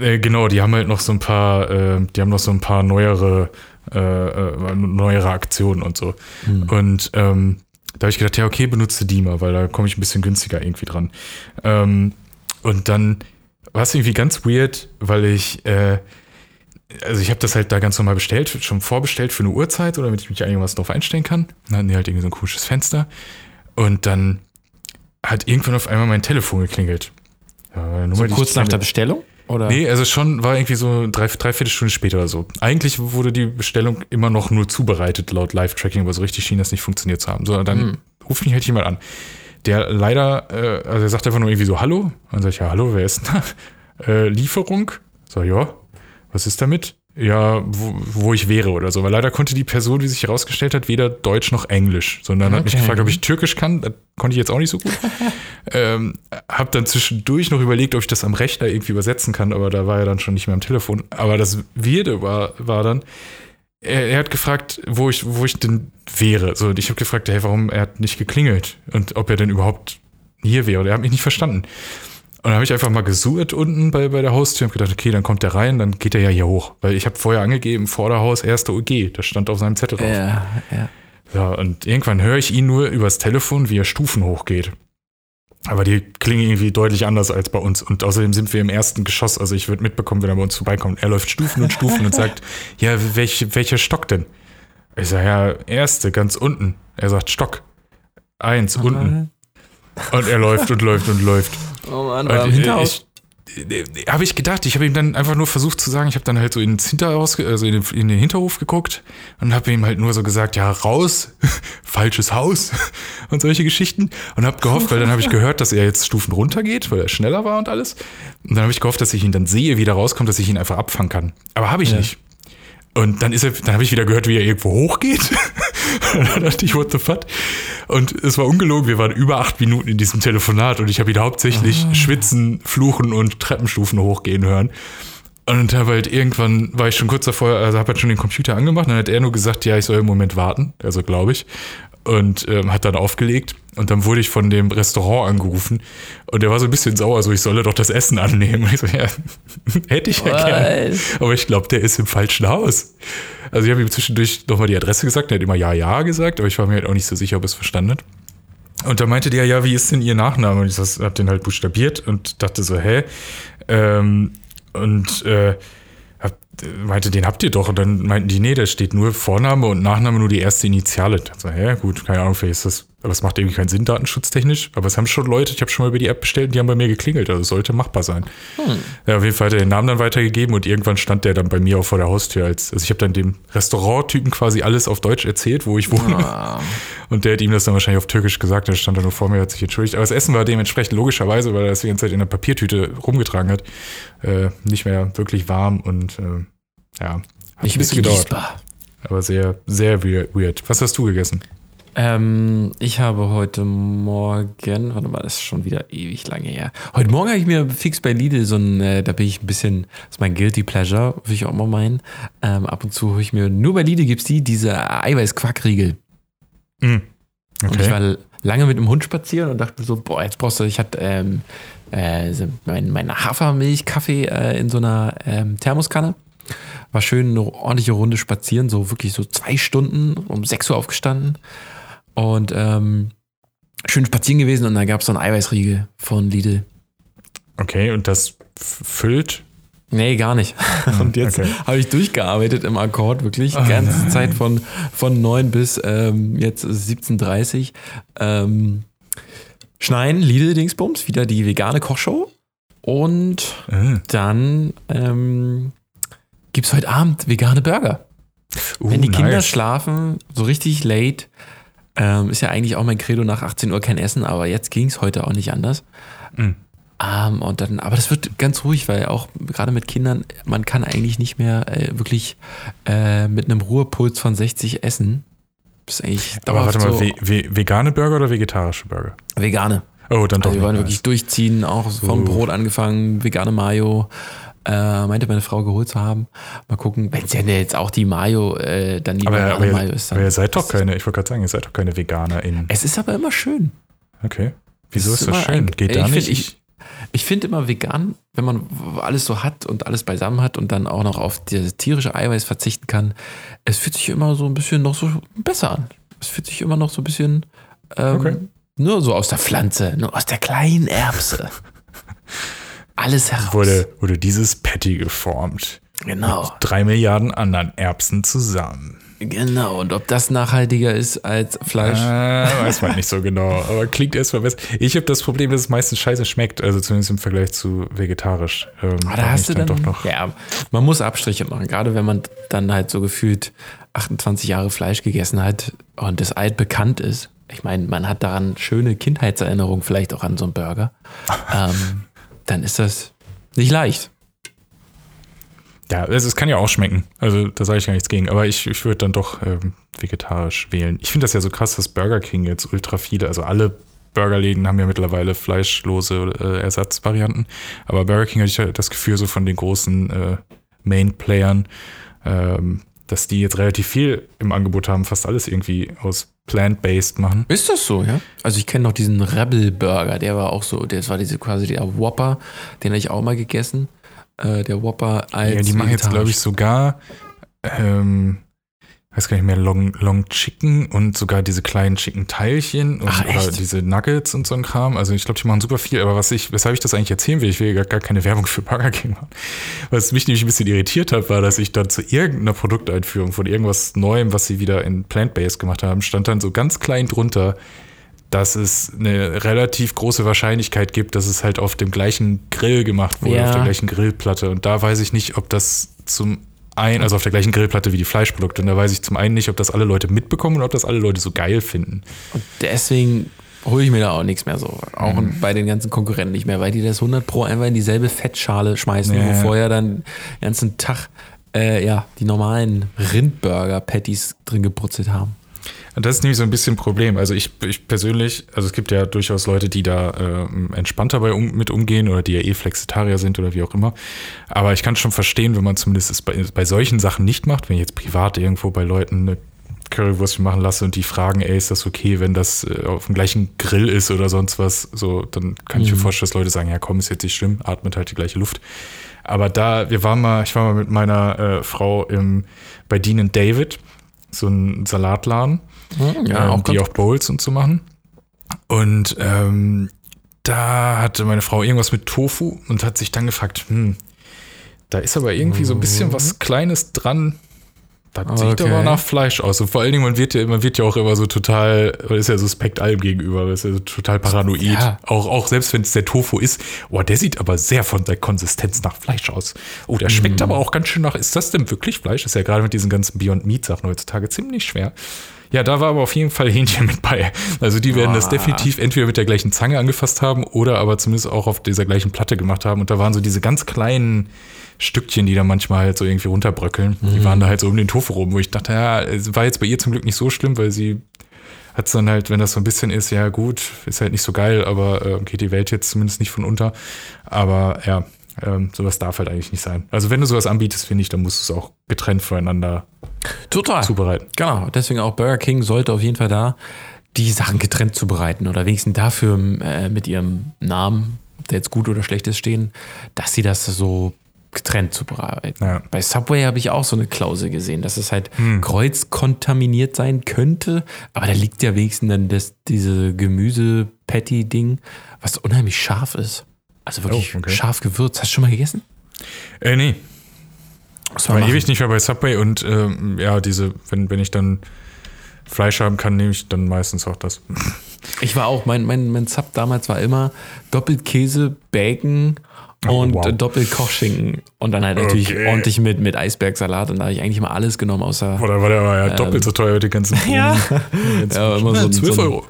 Äh, genau, die haben halt noch so ein paar, äh, die haben noch so ein paar neuere, äh, äh, neuere Aktionen und so. Und ähm, da habe ich gedacht, ja, okay, benutze die mal, weil da komme ich ein bisschen günstiger irgendwie dran. Ähm, und dann war es irgendwie ganz weird, weil ich, äh, also ich habe das halt da ganz normal bestellt, schon vorbestellt für eine Uhrzeit, oder damit ich mich irgendwas drauf einstellen kann. Dann hatten die halt irgendwie so ein komisches Fenster. Und dann hat irgendwann auf einmal mein Telefon geklingelt. Ja, So kurz nach der Bestellung? Oder? Nee, also schon war irgendwie so drei, dreiviertel Stunde später oder so. Eigentlich wurde die Bestellung immer noch nur zubereitet laut Live-Tracking, aber so richtig schien das nicht funktioniert zu haben. So, dann Hm. ruft mich halt jemand an. Der leider, äh, also er sagt einfach nur irgendwie so Hallo. Dann sag ich, ja, hallo, wer ist denn da? Äh, Lieferung? So, ja, was ist damit? Ja, wo, wo ich wäre oder so. Weil leider konnte die Person, wie sich herausgestellt hat, weder Deutsch noch Englisch. Sondern hat mich Okay. gefragt, ob ich Türkisch kann. Das konnte ich jetzt auch nicht so gut. ähm, hab dann zwischendurch noch überlegt, ob ich das am Rechner irgendwie übersetzen kann, aber da war er dann schon nicht mehr am Telefon. Aber das Weirde war, war dann, er, er hat gefragt, wo ich, wo ich denn wäre. So, und ich habe gefragt, hey, warum er hat nicht geklingelt und ob er denn überhaupt hier wäre. Und er hat mich nicht verstanden. Und dann habe ich einfach mal gesucht unten bei, bei der Haustür und gedacht, okay, dann kommt der rein, dann geht er ja hier hoch. Weil ich habe vorher angegeben, Vorderhaus, erste OG. Das stand auf seinem Zettel drauf. Ja, ja. Ja, und irgendwann höre ich ihn nur übers Telefon, wie er Stufen hochgeht. Aber die klingen irgendwie deutlich anders als bei uns. Und außerdem sind wir im ersten Geschoss. Also ich würde mitbekommen, wenn er bei uns vorbeikommt. Er läuft Stufen und Stufen und sagt, ja, welch, welcher Stock denn? Ich sage, ja, erste, ganz unten. Er sagt, Stock. Eins, unten. Und er läuft und läuft und läuft. Oh Mann, Und, war im äh, Hinterhaus. ich, habe ich gedacht, ich habe ihm dann einfach nur versucht zu sagen, ich habe dann halt so ins Hinterhaus, also in den, in den Hinterhof geguckt und habe ihm halt nur so gesagt, ja, raus, falsches Haus und solche Geschichten und habe gehofft, weil dann habe ich gehört, dass er jetzt Stufen runtergeht, weil er schneller war und alles. Und dann habe ich gehofft, dass ich ihn dann sehe, wie er rauskommt, dass ich ihn einfach abfangen kann. Aber habe ich nicht. Und dann ist er, dann habe ich wieder gehört, wie er irgendwo hochgeht. und dann dachte ich, what the fuck? Und es war ungelogen, wir waren über acht Minuten in diesem Telefonat und ich habe ihn hauptsächlich schwitzen, fluchen und Treppenstufen hochgehen hören. Und habe halt irgendwann, war ich schon kurz davor, also habe halt schon den Computer angemacht, dann hat er nur gesagt, ja, ich soll im Moment warten, also glaube ich. Und ähm, hat dann aufgelegt. Und dann wurde ich von dem Restaurant angerufen. Und der war so ein bisschen sauer, so ich solle doch das Essen annehmen. Ich so, ja, hätte ich ja gerne. Was? Aber ich glaube, der ist im falschen Haus. Also ich habe ihm zwischendurch nochmal die Adresse gesagt, der hat immer ja, ja gesagt, aber ich war mir halt auch nicht so sicher, ob er es verstanden hat. Und da meinte der, ja, wie ist denn ihr Nachname? Und ich das, hab den halt buchstabiert und dachte so, hä? Ähm, und äh, hab, meinte, den habt ihr doch. Und dann meinten die, nee, da steht nur Vorname und Nachname, nur die erste Initiale. Ich dachte so, hä, gut, keine Ahnung, vielleicht ist das, aber es macht irgendwie keinen Sinn, datenschutztechnisch. Aber es haben schon Leute, ich habe schon mal über die App bestellt, die haben bei mir geklingelt, also es sollte machbar sein. Ja, auf jeden Fall hat er den Namen dann weitergegeben und irgendwann stand der dann bei mir auch vor der Haustür. Als, also ich habe dann dem Restauranttypen quasi alles auf Deutsch erzählt, wo ich wohne. Ah. Und der hat ihm das dann wahrscheinlich auf Türkisch gesagt, der stand da nur vor mir, hat sich entschuldigt. Aber das Essen war dementsprechend logischerweise, weil er das die ganze Zeit in einer Papiertüte rumgetragen hat, äh, nicht mehr wirklich warm und äh, ja, hat Nicht ein bisschen gedauert. Aber sehr, sehr weir- weird. Was hast du gegessen? Ähm, ich habe heute Morgen, warte mal, das ist schon wieder ewig lange her. Heute Morgen habe ich mir fix bei Lidl so ein, äh, da bin ich ein bisschen, das ist mein Guilty Pleasure, würde ich auch mal meinen. Ähm, ab und zu hole ich mir, nur bei Lidl gibt es die, diese Eiweiß-Quackriegel. Mm. Und ich war lange mit dem Hund spazieren und dachte mir so, boah, jetzt brauchst du, ich hatte ähm, äh, mein, meine Hafermilch-Kaffee äh, in so einer ähm, Thermoskanne. War schön eine ordentliche Runde spazieren, so wirklich so zwei Stunden, um 6 Uhr aufgestanden. Und ähm, schön spazieren gewesen und da gab es so einen Eiweißriegel von Lidl. Okay, und das füllt. Nee, gar nicht. Und jetzt okay. habe ich durchgearbeitet im Akkord, wirklich. Die ganze Zeit von, von 9 bis ähm, jetzt 17.30 Ähm, Schneiden, Lidl Dingsbums, wieder die vegane Kochshow. Und Äh. dann ähm, gibt es heute Abend vegane Burger. Uh, Wenn die Kinder nice. schlafen, so richtig late, ähm, ist ja eigentlich auch mein Credo nach 18 Uhr kein Essen, aber jetzt ging es heute auch nicht anders. Mhm. Ähm, und dann, aber das wird ganz ruhig, weil auch gerade mit Kindern, man kann eigentlich nicht mehr äh, wirklich äh, mit einem Ruhepuls von 60 essen. Das ist eigentlich Aber warte mal, so ve ve vegane Burger oder vegetarische Burger? vegane. Oh, dann doch. Also wir wollen wirklich durchziehen, auch vom Oh. Brot angefangen, vegane Mayo. Äh, meinte meine Frau geholt zu haben. Mal gucken, wenn es ja jetzt auch die Mayo, äh, dann die Aber, aber, Mayo ist. Dann aber ihr seid doch keine, ich wollte gerade sagen, ihr seid doch keine VeganerInnen. es ist aber immer schön. Okay. Wieso Es ist das schön? ein- Geht da find, nicht? Ich, ich finde immer vegan, wenn man alles so hat und alles beisammen hat und dann auch noch auf das tierische Eiweiß verzichten kann, es fühlt sich immer so ein bisschen noch so besser an. Es fühlt sich immer noch so ein bisschen ähm, Okay. nur so aus der Pflanze, nur aus der kleinen Erbse. Alles heraus. wurde, wurde dieses Patty geformt. genau, Drei Milliarden anderen Erbsen zusammen. genau. Und ob das nachhaltiger ist als Fleisch? Äh, weiß man nicht so genau, aber klingt erstmal besser. Ich habe das Problem, dass es meistens scheiße schmeckt, also zumindest im Vergleich zu vegetarisch. Ähm, Ah, da hast du dann, doch noch. ja, man muss Abstriche machen, gerade wenn man dann halt so gefühlt 28 Jahre Fleisch gegessen hat und das alt bekannt ist. Ich meine, man hat daran schöne Kindheitserinnerungen, vielleicht auch an so einen Burger. ähm, dann ist das nicht leicht. Ja, es, es kann ja auch schmecken. Also da sage ich gar nichts gegen. Aber ich, ich würde dann doch ähm, vegetarisch wählen. Ich finde das ja so krass, dass Burger King jetzt ultra viele, also alle Burgerläden haben ja mittlerweile fleischlose äh, Ersatzvarianten. Aber Burger King hatte ich das Gefühl, so von den großen äh, Main-Playern, ähm, dass die jetzt relativ viel im Angebot haben, fast alles irgendwie aus plant-based machen. Ist das so, ja? Also ich kenne noch diesen Rebel Burger, der war auch so, das war diese quasi der Whopper, den habe ich auch mal gegessen. Äh, der Whopper als Ja, die machen jetzt, glaube ich, sogar, ähm, weiß gar nicht mehr, Long, Long Chicken und sogar diese kleinen Chicken-Teilchen und Ach, diese Nuggets und so ein Kram. Also ich glaube, die machen super viel. Aber was ich, weshalb ich das eigentlich erzählen will, ich will gar, gar keine Werbung für Burger King machen. Was mich nämlich ein bisschen irritiert hat, war, dass ich dann zu irgendeiner Produkteinführung von irgendwas Neuem, was sie wieder in Plant-Based gemacht haben, stand dann so ganz klein drunter, dass es eine relativ große Wahrscheinlichkeit gibt, dass es halt auf dem gleichen Grill gemacht wurde, Ja. auf der gleichen Grillplatte. Und da weiß ich nicht, ob das zum einen, also auf der gleichen Grillplatte wie die Fleischprodukte, und da weiß ich zum einen nicht, ob das alle Leute mitbekommen und ob das alle Leute so geil finden. Und deswegen hole ich mir da auch nichts mehr so. Auch Mhm. bei den ganzen Konkurrenten nicht mehr, weil die das 100 Pro einfach in dieselbe Fettschale schmeißen, Ja, wo vorher dann den ganzen Tag äh, ja, die normalen Rindburger-Patties drin gebrutzelt haben. Und das ist nämlich so ein bisschen ein Problem. Also ich, ich persönlich, also es gibt ja durchaus Leute, die da ähm, entspannter bei um, mit umgehen oder die ja eh Flexitarier sind oder wie auch immer. Aber ich kann schon verstehen, wenn man zumindest es bei, bei solchen Sachen nicht macht, wenn ich jetzt privat irgendwo bei Leuten eine Currywurst machen lasse und die fragen, ey, ist das okay, wenn das äh, auf dem gleichen Grill ist oder sonst was, so, dann kann ich mir vorstellen, dass Leute sagen, ja komm, ist jetzt nicht schlimm, atmet halt die gleiche Luft. Aber da, wir waren mal, ich war mal mit meiner äh, Frau im, bei Dean and David, so ein Salatladen ähm, die ganz- auch Bowls und so machen. Und ähm, da hatte meine Frau irgendwas mit Tofu und hat sich dann gefragt, hm, da ist aber irgendwie so ein bisschen was Kleines dran. Das sieht Okay. aber nach Fleisch aus. Und vor allen Dingen, man wird ja, man wird ja auch immer so total, man ist ja suspekt allem gegenüber, man ist ja so total paranoid. Ja. Auch, auch selbst wenn es der Tofu ist, oh, der sieht aber sehr von der Konsistenz nach Fleisch aus. Oh, der schmeckt aber auch ganz schön nach, ist das denn wirklich Fleisch? ist ja gerade mit diesen ganzen Beyond Meat Sachen heutzutage ziemlich schwer. Ja, da war aber auf jeden Fall Hähnchen mit bei. Also die werden das Ah. definitiv entweder mit der gleichen Zange angefasst haben oder aber zumindest auch auf dieser gleichen Platte gemacht haben. Und da waren so diese ganz kleinen Stückchen, die da manchmal halt so irgendwie runterbröckeln. Die waren da halt so um den Tofu rum, wo ich dachte, ja, es war jetzt bei ihr zum Glück nicht so schlimm, weil sie hat es dann halt, wenn das so ein bisschen ist, ja gut, ist halt nicht so geil, aber äh, geht die Welt jetzt zumindest nicht von unter. Aber ja, ähm, sowas darf halt eigentlich nicht sein. Also wenn du sowas anbietest, finde ich, dann musst du es auch getrennt voneinander Total. zubereiten. Genau, deswegen auch Burger King sollte auf jeden Fall da die Sachen getrennt zubereiten oder wenigstens dafür äh, mit ihrem Namen, ob der jetzt gut oder schlecht ist, stehen, dass sie das so getrennt zubereiten. Ja. Bei Subway habe ich auch so eine Klausel gesehen, dass es halt kreuzkontaminiert sein könnte, aber da liegt ja wenigstens dann das, diese Gemüse-Patty-Ding, was unheimlich scharf ist. Also wirklich Oh, okay. scharf gewürzt. Hast du schon mal gegessen? Äh, nee. Das Ich war ewig nicht mehr bei Subway und ähm, ja, diese, wenn, wenn ich dann Fleisch haben kann, nehme ich dann meistens auch das. Ich war auch, mein, mein, mein Sub damals war immer doppelt Käse, Bacon und wow. äh, doppelt Kochschinken. Und dann halt natürlich Okay. ordentlich mit, mit Eisbergsalat. Und da habe ich eigentlich immer alles genommen, außer. Oder war der war ja doppelt so teuer, die ganzen. Ja. ja immer so, ein- 12 so Euro.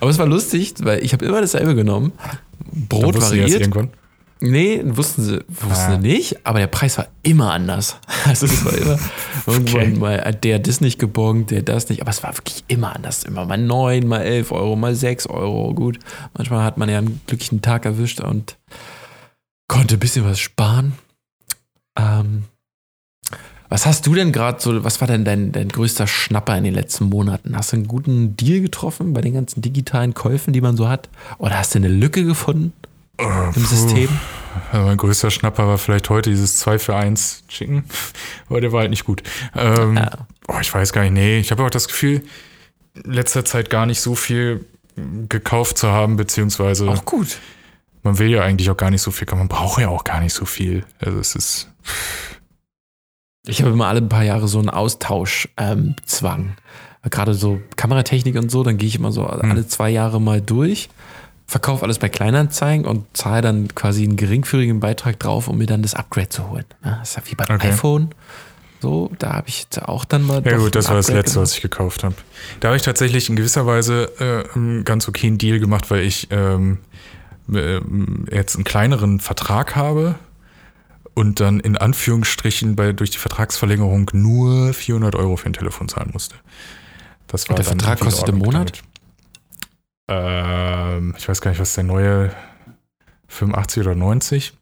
Aber es war lustig, weil ich habe immer dasselbe genommen. Brot Dann variiert. irgendwann. Nee, wussten sie, wussten Ah. sie nicht, aber der Preis war immer anders. Also es war immer irgendwann mal äh, der das nicht gebongt, der das nicht, aber es war wirklich immer anders. Immer mal 9, mal 11 Euro, mal 6 Euro. Gut, manchmal hat man ja einen glücklichen Tag erwischt und konnte ein bisschen was sparen. Ähm, was hast du denn gerade so, was war denn dein, dein größter Schnapper in den letzten Monaten? Hast du einen guten Deal getroffen bei den ganzen digitalen Käufen, die man so hat? Oder hast du eine Lücke gefunden Äh, im puh. System? Ja, mein größter Schnapper war vielleicht heute dieses 2 für 1 Chicken, aber der war halt nicht gut. Ähm, Ja. oh, ich weiß gar nicht, nee, ich habe auch das Gefühl, in letzter Zeit gar nicht so viel gekauft zu haben, beziehungsweise Auch gut. man will ja eigentlich auch gar nicht so viel, man braucht ja auch gar nicht so viel. Also es ist, Ich habe immer alle paar Jahre so einen Austauschzwang. Ähm. Gerade so Kameratechnik und so, dann gehe ich immer so alle zwei Jahre mal durch, verkaufe alles bei Kleinanzeigen und zahle dann quasi einen geringfügigen Beitrag drauf, um mir dann das Upgrade zu holen. Das ist ja wie beim Okay. iPhone. So, da habe ich jetzt auch dann mal. ja gut, das war das Letzte, was ich gekauft habe. Da habe ich tatsächlich in gewisser Weise äh, einen ganz okayen Deal gemacht, weil ich ähm, äh, jetzt einen kleineren Vertrag habe und dann in Anführungsstrichen bei, durch die Vertragsverlängerung nur 400 Euro für ein Telefon zahlen musste. Das war Und der Vertrag kostet im Monat? Ähm, ich weiß gar nicht, was der neue 85 oder 90?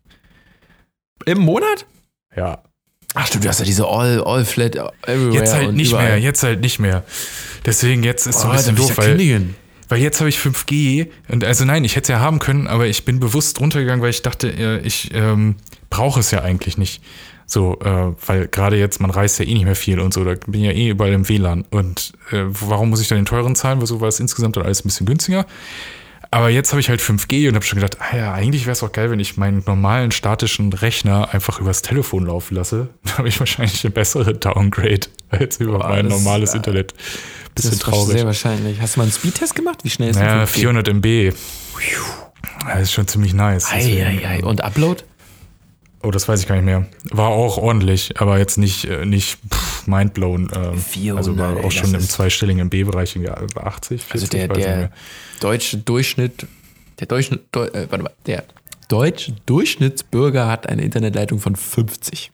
Im Monat? Ja, Ach stimmt, du hast ja diese All, All Flat Everywhere. Jetzt halt nicht überall. mehr, jetzt halt nicht mehr. Deswegen jetzt ist so Oh, ein bisschen dann will ich doof, ja weil, kündigen. weil jetzt habe ich 5G und also nein, ich hätte es ja haben können, aber ich bin bewusst runtergegangen, weil ich dachte, äh, ich ähm, brauche es ja eigentlich nicht. So, äh, weil gerade jetzt, man reist ja eh nicht mehr viel und so, da bin ich ja eh überall im WLAN. Und äh, warum muss ich dann den teuren zahlen? Weil so war es insgesamt dann alles ein bisschen günstiger. Aber jetzt habe ich halt 5G und habe schon gedacht, ah ja, eigentlich wäre es auch geil, wenn ich meinen normalen statischen Rechner einfach übers Telefon laufen lasse. Dann habe ich wahrscheinlich eine bessere Downgrade als über Boah, mein das, normales äh, Internet. Bisschen das ist traurig. sehr wahrscheinlich. Hast du mal einen Speedtest gemacht? Wie schnell ist Naja, denn 5G? 400 MB. Das ist schon ziemlich nice. Deswegen, Eieiei. Und Upload? Oh, das weiß ich gar nicht mehr. War auch ordentlich, aber jetzt nicht, äh, nicht pff, mindblown. Ähm, 400, also war auch schon im ist- zweistelligen MB-Bereich, ja, über 80, 40, Also der, der deutsche Durchschnitt, der Durchschnitt, Deu, äh, warte mal, der deutsche Durchschnittsbürger hat eine Internetleitung von 50.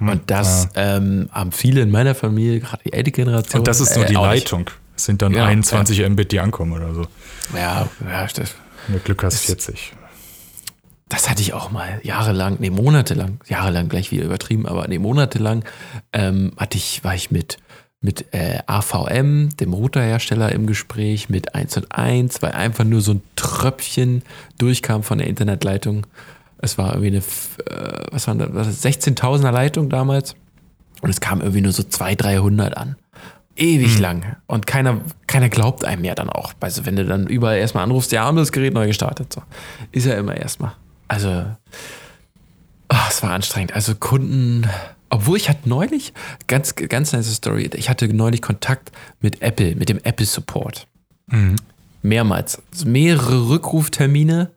Und das ähm, haben viele in meiner Familie, gerade die ältere Generation. Und das ist nur äh, die nicht. Leitung. Es sind dann Ja, 21 Mbit, die ankommen oder so. Ja, ja das, Wenn du Glück hast, 40. das hatte ich auch mal jahrelang, nee, monatelang, jahrelang gleich wieder übertrieben, aber nee, monatelang ähm, hatte ich, war ich mit, mit äh, AVM, dem Routerhersteller, im Gespräch, mit 1 und 1, weil einfach nur so ein Tröpfchen durchkam von der Internetleitung. Es war irgendwie eine, äh, was war das, 16.000er Leitung damals und es kam irgendwie nur so 200, 300 an. Ewig lang. Und keiner, keiner glaubt einem ja dann auch. Also, wenn du dann überall erstmal anrufst, ja, haben wir das Gerät neu gestartet. So. Ist ja immer erstmal. Also, ah, es war anstrengend. Also, Kunden, obwohl ich hatte neulich, ganz, ganz nice Story, ich hatte neulich Kontakt mit Apple, mit dem Apple Support. Mehrmals. Also mehrere Rückruftermine.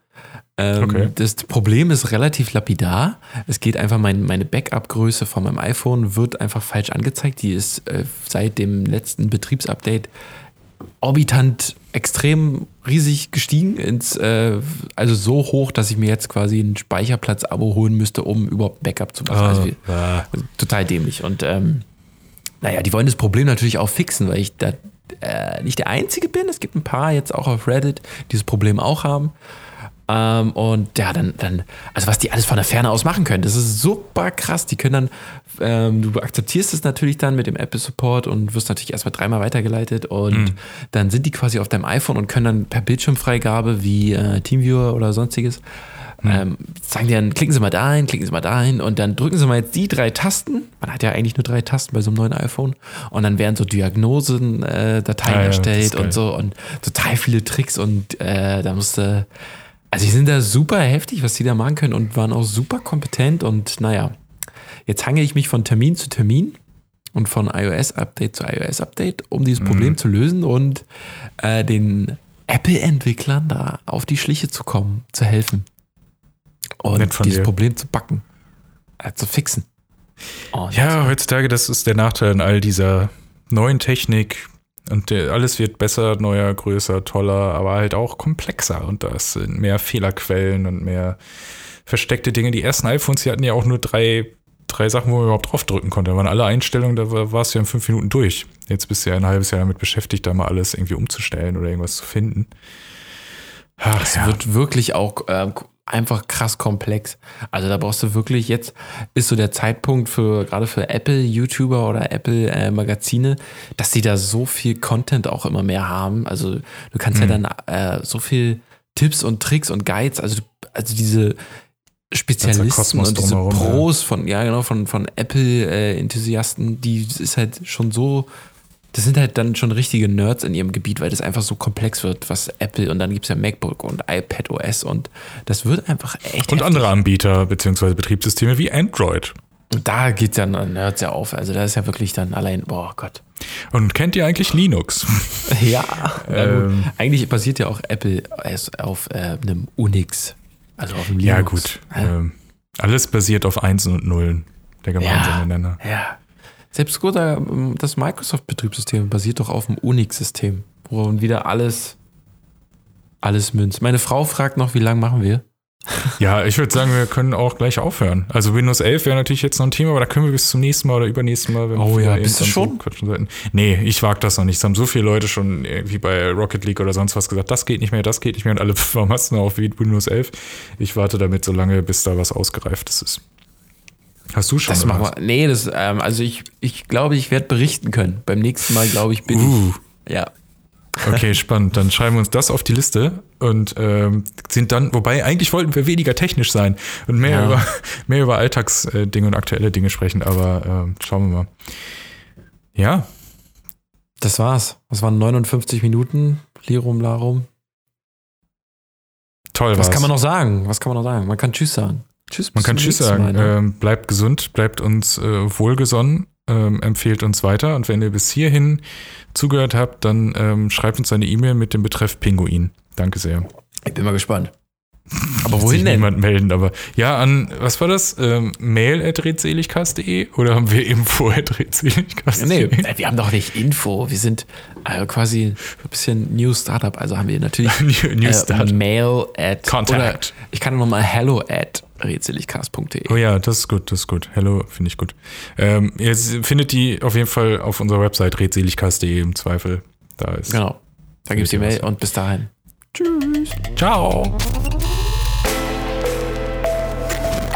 Ähm, Okay. Das Problem ist relativ lapidar. Es geht einfach, mein, meine Backup-Größe von meinem iPhone wird einfach falsch angezeigt. Die ist äh, seit dem letzten Betriebsupdate orbitant extrem riesig gestiegen. Ins, äh, also so hoch, dass ich mir jetzt quasi ein Speicherplatz-Abo holen müsste, um überhaupt Backup zu machen. also, wie- Ah. also total dämlich. Und ähm, naja, die wollen das Problem natürlich auch fixen, weil ich da äh, nicht der Einzige bin. Es gibt ein paar jetzt auch auf Reddit, die dieses Problem auch haben. Ähm, und ja, dann, dann, also was die alles von der Ferne aus machen können, das ist super krass. Die können dann, ähm, du akzeptierst es natürlich dann mit dem Apple Support und wirst natürlich erstmal dreimal weitergeleitet und dann sind die quasi auf deinem iPhone und können dann per Bildschirmfreigabe wie äh, Teamviewer oder sonstiges ähm, sagen die dann, klicken Sie mal dahin, klicken Sie mal dahin und dann drücken Sie mal jetzt die drei Tasten. Man hat ja eigentlich nur drei Tasten bei so einem neuen iPhone. Und dann werden so Diagnosen-Dateien Ah ja, erstellt und so und total viele Tricks und äh, da musste. Also, die sind da super heftig, was die da machen können und waren auch super kompetent. Und naja, jetzt hange ich mich von Termin zu Termin und von iOS-Update zu iOS-Update, um dieses Problem zu lösen und äh, den Apple-Entwicklern da auf die Schliche zu kommen, zu helfen. Und dieses dir. Problem zu backen, äh, zu fixen. Und Ja, heutzutage, das ist der Nachteil an all dieser neuen Technik. Und alles wird besser, neuer, größer, toller, aber halt auch komplexer. Und da sind mehr Fehlerquellen und mehr versteckte Dinge. Die ersten iPhones, die hatten ja auch nur drei, drei Sachen, wo man überhaupt draufdrücken konnte. Da waren alle Einstellungen, da war, warst du ja in fünf Minuten durch. Jetzt bist du ja ein halbes Jahr damit beschäftigt, da mal alles irgendwie umzustellen oder irgendwas zu finden. Ach, Es ja. wird wirklich auch äh, einfach krass komplex. Also da brauchst du wirklich, jetzt ist so der Zeitpunkt für, gerade für Apple-YouTuber oder Apple-Magazine, dass die da so viel Content auch immer mehr haben. Also du kannst Mhm. ja dann äh, so viel Tipps und Tricks und Guides, also, also diese Spezialisten und diese. Pros von, ja genau, von, von Apple-Enthusiasten, die ist halt schon so, das sind halt dann schon richtige Nerds in ihrem Gebiet, weil das einfach so komplex wird, was Apple und dann gibt es ja MacBook und iPad OS und das wird einfach echt. Und heftig. andere Anbieter bzw. Betriebssysteme wie Android. Und da geht dann Nerds ja auf. Also da ist ja wirklich dann allein, boah Gott. Und kennt ihr eigentlich Linux? Ja. Ähm. eigentlich basiert ja auch Apple auf äh, einem Unix. Also auf einem Linux. Ja, gut. Ähm, alles basiert auf Einsen und Nullen. Der gemeinsame Ja, Nenner. ja. Selbst gut, äh, das Microsoft-Betriebssystem basiert doch auf dem Unix-System, wo man wieder alles, alles münzt. Meine Frau fragt noch, wie lange machen wir? Ja, ich würde sagen, wir können auch gleich aufhören. Also Windows 11 wäre natürlich jetzt noch ein Thema, aber da können wir bis zum nächsten Mal oder übernächsten Mal, wenn Oh wir ja, bist du schon? Quatschen sollten. Nee, ich wage das noch nicht. Es haben so viele Leute schon irgendwie bei Rocket League oder sonst was gesagt, das geht nicht mehr, das geht nicht mehr und alle, noch auf Windows 11? Ich warte damit so lange, bis da was ausgereiftes ist. Hast du schon? Das machen wir. Nee, das, ähm, also ich, ich glaube, ich werde berichten können. Beim nächsten Mal, glaube ich, bin Uh. ich. Ja. Okay, spannend. Dann schreiben wir uns das auf die Liste und ähm, sind dann, wobei eigentlich wollten wir weniger technisch sein und mehr Ja. über mehr über Alltagsdinge und aktuelle Dinge sprechen, aber ähm, schauen wir mal. Ja, Das war's. Das waren 59 Minuten. Lirum Larum. toll Was war's. kann man noch sagen? Was kann man noch sagen? Man kann Tschüss sagen. Tschüss. Man bis kann zum Tschüss sagen. Ne? ähm, bleibt gesund, bleibt uns äh, wohlgesonnen, ähm, empfehlt uns weiter und wenn ihr bis hierhin zugehört habt, dann ähm, schreibt uns eine E-Mail mit dem Betreff Pinguin. Danke sehr. Ich bin mal gespannt. Aber wohin denn? niemand melden, aber ja, an, was war das? Ähm, mail at redseligkast.de oder haben wir info at redseligkast.de? Nee, äh, wir haben doch nicht Info. Wir sind äh, quasi ein bisschen New Startup. Also haben wir natürlich New, New äh. Mail at Contact. Ich kann nochmal hello at redseligcast.de. Oh ja, das ist gut, das ist gut. Hello, finde ich gut. Ähm, ihr findet die auf jeden Fall auf unserer Website redseligkast.de im Zweifel. Da ist. Genau. Da gibt's die Findet ihr Mail und bis dahin. Ciao.